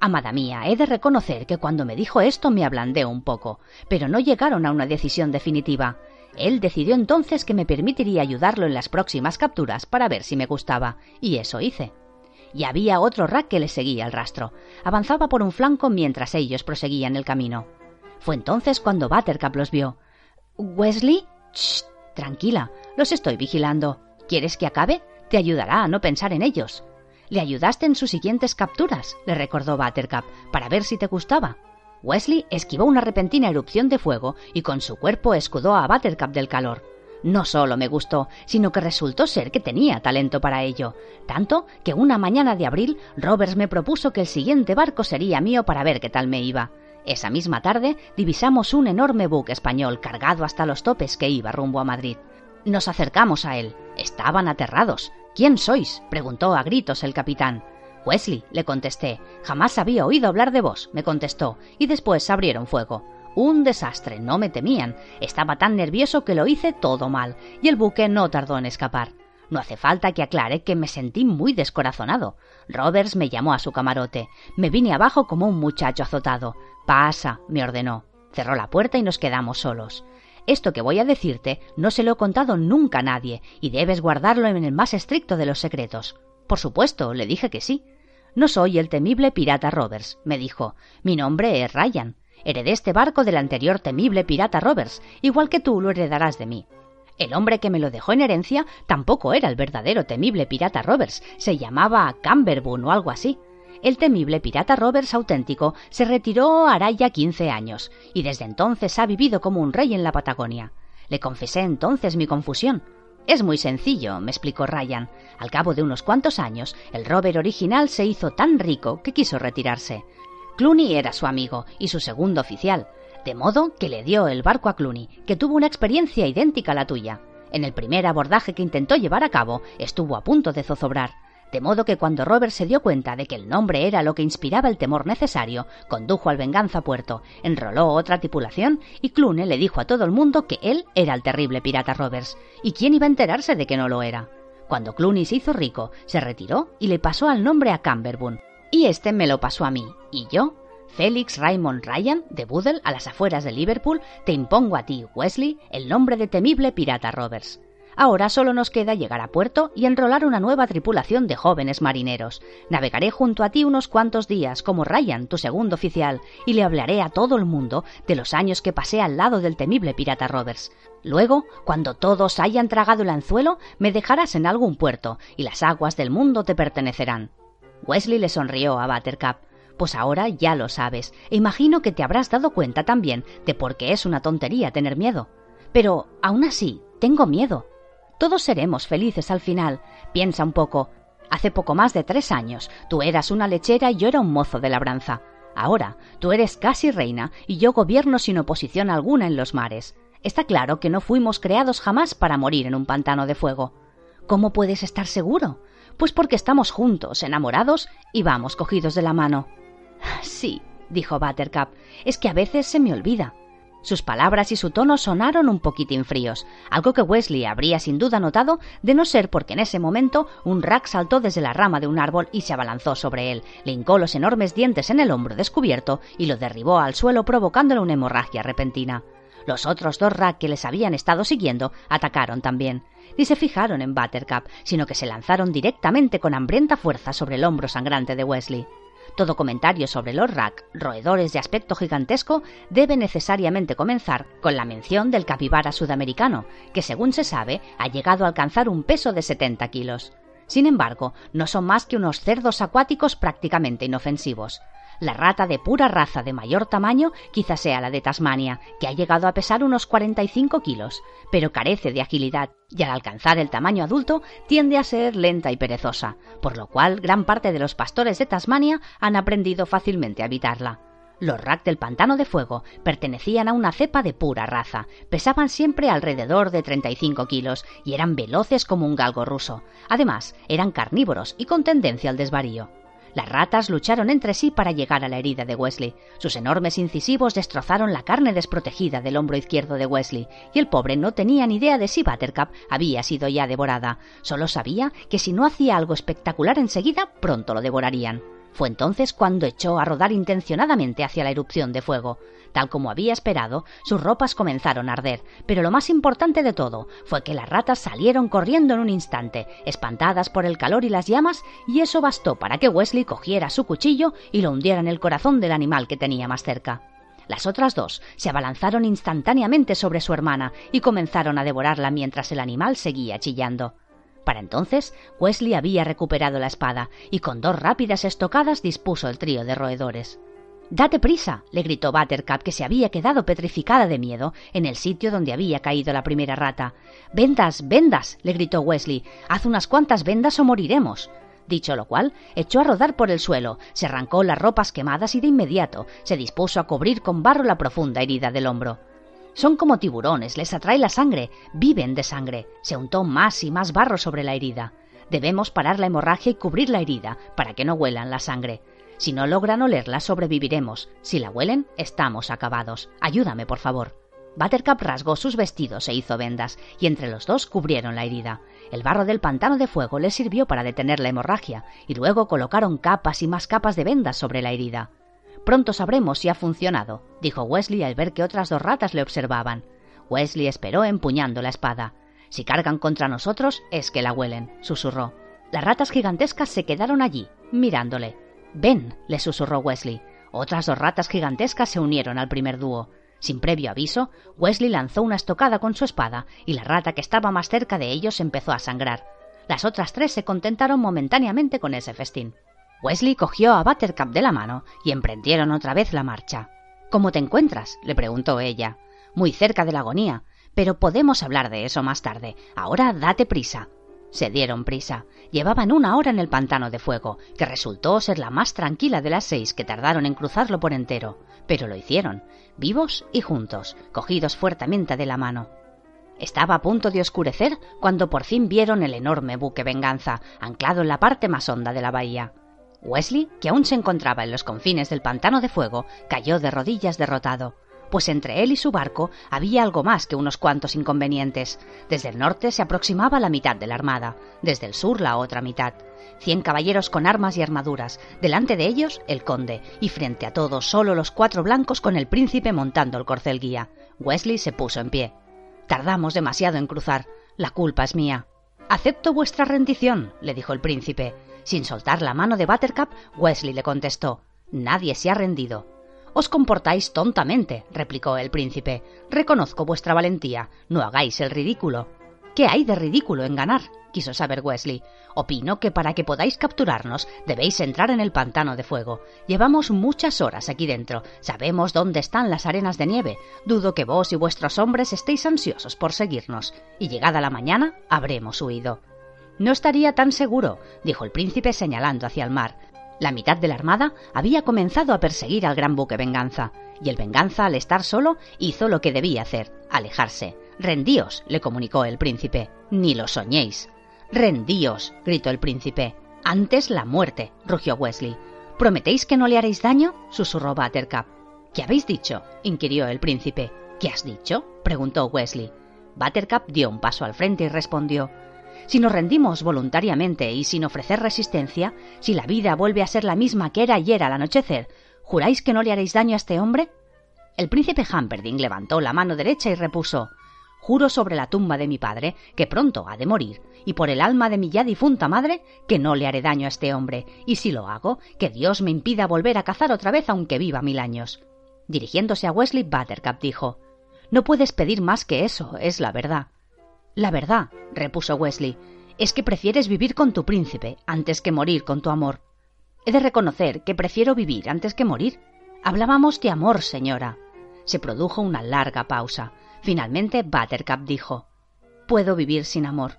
Amada mía, he de reconocer que cuando me dijo esto me ablandé un poco, pero no llegaron a una decisión definitiva. Él decidió entonces que me permitiría ayudarlo en las próximas capturas para ver si me gustaba, y eso hice. Y había otro rack que le seguía el rastro. Avanzaba por un flanco mientras ellos proseguían el camino. Fue entonces cuando Buttercup los vio. ¿Wesley? Shh, tranquila, los estoy vigilando. ¿Quieres que acabe? Te ayudará a no pensar en ellos. Le ayudaste en sus siguientes capturas, le recordó Buttercup, para ver si te gustaba. Wesley esquivó una repentina erupción de fuego y con su cuerpo escudó a Buttercup del calor. No solo me gustó, sino que resultó ser que tenía talento para ello, tanto que una mañana de abril Roberts me propuso que el siguiente barco sería mío para ver qué tal me iba. Esa misma tarde divisamos un enorme buque español cargado hasta los topes que iba rumbo a Madrid. Nos acercamos a él. Estaban aterrados. ¿Quién sois? preguntó a gritos el capitán. Wesley, le contesté. Jamás había oído hablar de vos, me contestó, y después abrieron fuego. Un desastre, no me temían. Estaba tan nervioso que lo hice todo mal, y el buque no tardó en escapar. No hace falta que aclare que me sentí muy descorazonado. Roberts me llamó a su camarote. Me vine abajo como un muchacho azotado. Pasa, me ordenó. Cerró la puerta y nos quedamos solos. Esto que voy a decirte no se lo he contado nunca a nadie y debes guardarlo en el más estricto de los secretos. Por supuesto, le dije que sí. No soy el temible pirata Roberts, me dijo. Mi nombre es Ryan. Heredé este barco del anterior temible pirata Roberts, igual que tú lo heredarás de mí. El hombre que me lo dejó en herencia tampoco era el verdadero temible pirata Roberts, se llamaba Camberboon o algo así el temible pirata Roberts auténtico se retiró a Araya quince años, y desde entonces ha vivido como un rey en la Patagonia. Le confesé entonces mi confusión. Es muy sencillo, me explicó Ryan. Al cabo de unos cuantos años, el rover original se hizo tan rico que quiso retirarse. Clooney era su amigo y su segundo oficial, de modo que le dio el barco a Clooney, que tuvo una experiencia idéntica a la tuya. En el primer abordaje que intentó llevar a cabo, estuvo a punto de zozobrar. De modo que cuando Robert se dio cuenta de que el nombre era lo que inspiraba el temor necesario, condujo al Venganza Puerto, enroló otra tripulación y Clune le dijo a todo el mundo que él era el terrible pirata Roberts. ¿Y quién iba a enterarse de que no lo era? Cuando Clooney se hizo rico, se retiró y le pasó al nombre a Camberboon. Y este me lo pasó a mí. ¿Y yo? Félix Raymond Ryan, de Boodle, a las afueras de Liverpool, te impongo a ti, Wesley, el nombre de temible pirata Roberts. Ahora solo nos queda llegar a puerto y enrolar una nueva tripulación de jóvenes marineros. Navegaré junto a ti unos cuantos días como Ryan, tu segundo oficial, y le hablaré a todo el mundo de los años que pasé al lado del temible pirata Roberts. Luego, cuando todos hayan tragado el anzuelo, me dejarás en algún puerto y las aguas del mundo te pertenecerán. Wesley le sonrió a Buttercup. Pues ahora ya lo sabes, e imagino que te habrás dado cuenta también de por qué es una tontería tener miedo. Pero, aún así, tengo miedo. Todos seremos felices al final. Piensa un poco. Hace poco más de tres años tú eras una lechera y yo era un mozo de labranza. Ahora tú eres casi reina y yo gobierno sin oposición alguna en los mares. Está claro que no fuimos creados jamás para morir en un pantano de fuego. ¿Cómo puedes estar seguro? Pues porque estamos juntos, enamorados y vamos cogidos de la mano. Sí, dijo Buttercup, es que a veces se me olvida. Sus palabras y su tono sonaron un poquitín fríos, algo que Wesley habría sin duda notado de no ser porque en ese momento un rack saltó desde la rama de un árbol y se abalanzó sobre él, le hincó los enormes dientes en el hombro descubierto y lo derribó al suelo provocándole una hemorragia repentina. Los otros dos rack que les habían estado siguiendo atacaron también. Ni se fijaron en Buttercup, sino que se lanzaron directamente con hambrienta fuerza sobre el hombro sangrante de Wesley. Todo comentario sobre los rack, roedores de aspecto gigantesco, debe necesariamente comenzar con la mención del capibara sudamericano, que según se sabe ha llegado a alcanzar un peso de 70 kilos. Sin embargo, no son más que unos cerdos acuáticos prácticamente inofensivos. La rata de pura raza de mayor tamaño quizás sea la de Tasmania, que ha llegado a pesar unos 45 kilos, pero carece de agilidad y al alcanzar el tamaño adulto tiende a ser lenta y perezosa, por lo cual gran parte de los pastores de Tasmania han aprendido fácilmente a evitarla. Los rack del pantano de fuego pertenecían a una cepa de pura raza, pesaban siempre alrededor de 35 kilos y eran veloces como un galgo ruso. Además, eran carnívoros y con tendencia al desvarío. Las ratas lucharon entre sí para llegar a la herida de Wesley. Sus enormes incisivos destrozaron la carne desprotegida del hombro izquierdo de Wesley, y el pobre no tenía ni idea de si Buttercup había sido ya devorada. Solo sabía que si no hacía algo espectacular enseguida, pronto lo devorarían. Fue entonces cuando echó a rodar intencionadamente hacia la erupción de fuego. Tal como había esperado, sus ropas comenzaron a arder, pero lo más importante de todo fue que las ratas salieron corriendo en un instante, espantadas por el calor y las llamas, y eso bastó para que Wesley cogiera su cuchillo y lo hundiera en el corazón del animal que tenía más cerca. Las otras dos se abalanzaron instantáneamente sobre su hermana y comenzaron a devorarla mientras el animal seguía chillando. Para entonces, Wesley había recuperado la espada y con dos rápidas estocadas dispuso el trío de roedores. Date prisa, le gritó Buttercup, que se había quedado petrificada de miedo en el sitio donde había caído la primera rata. Vendas, vendas, le gritó Wesley. Haz unas cuantas vendas o moriremos. Dicho lo cual, echó a rodar por el suelo, se arrancó las ropas quemadas y de inmediato se dispuso a cubrir con barro la profunda herida del hombro. Son como tiburones, les atrae la sangre, viven de sangre. Se untó más y más barro sobre la herida. Debemos parar la hemorragia y cubrir la herida para que no huelan la sangre. Si no logran olerla, sobreviviremos. Si la huelen, estamos acabados. Ayúdame, por favor. Buttercup rasgó sus vestidos e hizo vendas, y entre los dos cubrieron la herida. El barro del pantano de fuego les sirvió para detener la hemorragia, y luego colocaron capas y más capas de vendas sobre la herida. Pronto sabremos si ha funcionado, dijo Wesley al ver que otras dos ratas le observaban. Wesley esperó empuñando la espada. Si cargan contra nosotros, es que la huelen, susurró. Las ratas gigantescas se quedaron allí, mirándole. Ven, le susurró Wesley. Otras dos ratas gigantescas se unieron al primer dúo. Sin previo aviso, Wesley lanzó una estocada con su espada y la rata que estaba más cerca de ellos empezó a sangrar. Las otras tres se contentaron momentáneamente con ese festín. Wesley cogió a Buttercup de la mano y emprendieron otra vez la marcha. ¿Cómo te encuentras? le preguntó ella. Muy cerca de la agonía, Pero podemos hablar de eso más tarde. Ahora date prisa. Se dieron prisa. Llevaban una hora en el pantano de fuego, que resultó ser la más tranquila de las seis que tardaron en cruzarlo por entero. Pero lo hicieron, vivos y juntos, cogidos fuertemente de la mano. Estaba a punto de oscurecer cuando por fin vieron el enorme buque Venganza, anclado en la parte más honda de la bahía. Wesley, que aún se encontraba en los confines del pantano de fuego, cayó de rodillas derrotado pues entre él y su barco había algo más que unos cuantos inconvenientes. Desde el norte se aproximaba la mitad de la armada, desde el sur la otra mitad. Cien caballeros con armas y armaduras, delante de ellos el conde, y frente a todos solo los cuatro blancos con el príncipe montando el corcel guía. Wesley se puso en pie. Tardamos demasiado en cruzar. La culpa es mía. Acepto vuestra rendición, le dijo el príncipe. Sin soltar la mano de Buttercup, Wesley le contestó Nadie se ha rendido. Os comportáis tontamente, replicó el príncipe. Reconozco vuestra valentía. No hagáis el ridículo. ¿Qué hay de ridículo en ganar? quiso saber Wesley. Opino que para que podáis capturarnos debéis entrar en el pantano de fuego. Llevamos muchas horas aquí dentro. Sabemos dónde están las arenas de nieve. Dudo que vos y vuestros hombres estéis ansiosos por seguirnos. Y llegada la mañana habremos huido. No estaría tan seguro, dijo el príncipe señalando hacia el mar. La mitad de la armada había comenzado a perseguir al gran buque Venganza, y el Venganza, al estar solo, hizo lo que debía hacer, alejarse. Rendíos, le comunicó el príncipe. Ni lo soñéis. Rendíos, gritó el príncipe. Antes la muerte, rugió Wesley. ¿Prometéis que no le haréis daño? susurró Buttercup. ¿Qué habéis dicho? inquirió el príncipe. ¿Qué has dicho? preguntó Wesley. Buttercup dio un paso al frente y respondió si nos rendimos voluntariamente y sin ofrecer resistencia, si la vida vuelve a ser la misma que era ayer al anochecer, ¿juráis que no le haréis daño a este hombre? El príncipe Humperdinck levantó la mano derecha y repuso Juro sobre la tumba de mi padre, que pronto ha de morir, y por el alma de mi ya difunta madre, que no le haré daño a este hombre, y si lo hago, que Dios me impida volver a cazar otra vez aunque viva mil años. Dirigiéndose a Wesley, Buttercup dijo No puedes pedir más que eso, es la verdad. La verdad, repuso Wesley, es que prefieres vivir con tu príncipe antes que morir con tu amor. He de reconocer que prefiero vivir antes que morir. Hablábamos de amor, señora. Se produjo una larga pausa. Finalmente Buttercup dijo Puedo vivir sin amor.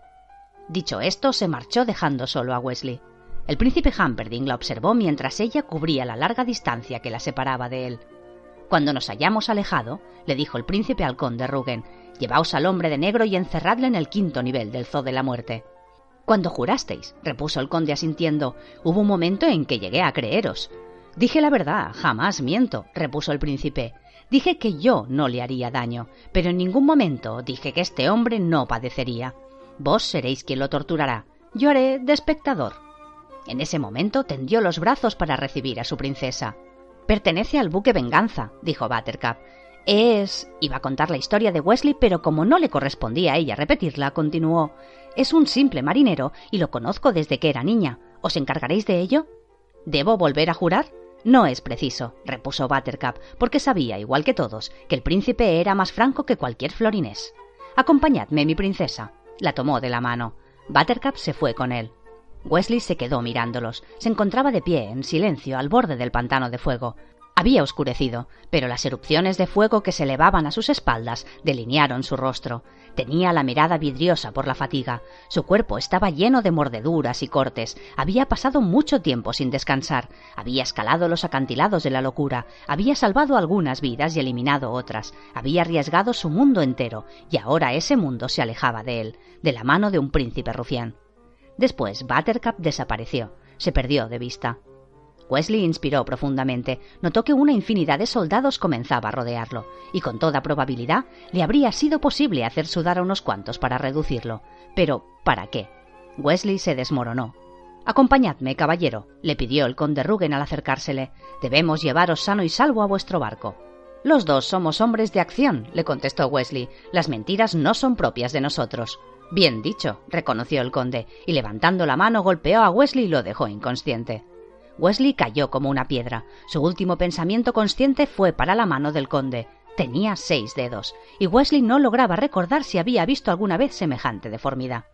Dicho esto, se marchó dejando solo a Wesley. El príncipe Humperdinck la observó mientras ella cubría la larga distancia que la separaba de él. Cuando nos hayamos alejado, le dijo el príncipe al conde Rugen, llevaos al hombre de negro y encerradle en el quinto nivel del zoo de la muerte. Cuando jurasteis, repuso el conde asintiendo, hubo un momento en que llegué a creeros. Dije la verdad, jamás miento, repuso el príncipe. Dije que yo no le haría daño, pero en ningún momento dije que este hombre no padecería. Vos seréis quien lo torturará. Yo haré de espectador. En ese momento tendió los brazos para recibir a su princesa. Pertenece al buque Venganza, dijo Buttercup. Es. iba a contar la historia de Wesley, pero como no le correspondía a ella repetirla, continuó. Es un simple marinero y lo conozco desde que era niña. ¿Os encargaréis de ello? ¿Debo volver a jurar? No es preciso, repuso Buttercup, porque sabía, igual que todos, que el príncipe era más franco que cualquier florinés. Acompañadme, mi princesa. La tomó de la mano. Buttercup se fue con él. Wesley se quedó mirándolos. Se encontraba de pie, en silencio, al borde del pantano de fuego. Había oscurecido, pero las erupciones de fuego que se elevaban a sus espaldas delinearon su rostro. Tenía la mirada vidriosa por la fatiga. Su cuerpo estaba lleno de mordeduras y cortes. Había pasado mucho tiempo sin descansar. Había escalado los acantilados de la locura. Había salvado algunas vidas y eliminado otras. Había arriesgado su mundo entero, y ahora ese mundo se alejaba de él, de la mano de un príncipe rufián. Después Buttercup desapareció, se perdió de vista. Wesley inspiró profundamente. Notó que una infinidad de soldados comenzaba a rodearlo, y con toda probabilidad le habría sido posible hacer sudar a unos cuantos para reducirlo. Pero, ¿para qué? Wesley se desmoronó. Acompañadme, caballero, le pidió el conde Rugen al acercársele. Debemos llevaros sano y salvo a vuestro barco. Los dos somos hombres de acción, le contestó Wesley. Las mentiras no son propias de nosotros. Bien dicho, reconoció el conde, y levantando la mano golpeó a Wesley y lo dejó inconsciente. Wesley cayó como una piedra. Su último pensamiento consciente fue para la mano del conde. Tenía seis dedos, y Wesley no lograba recordar si había visto alguna vez semejante deformidad.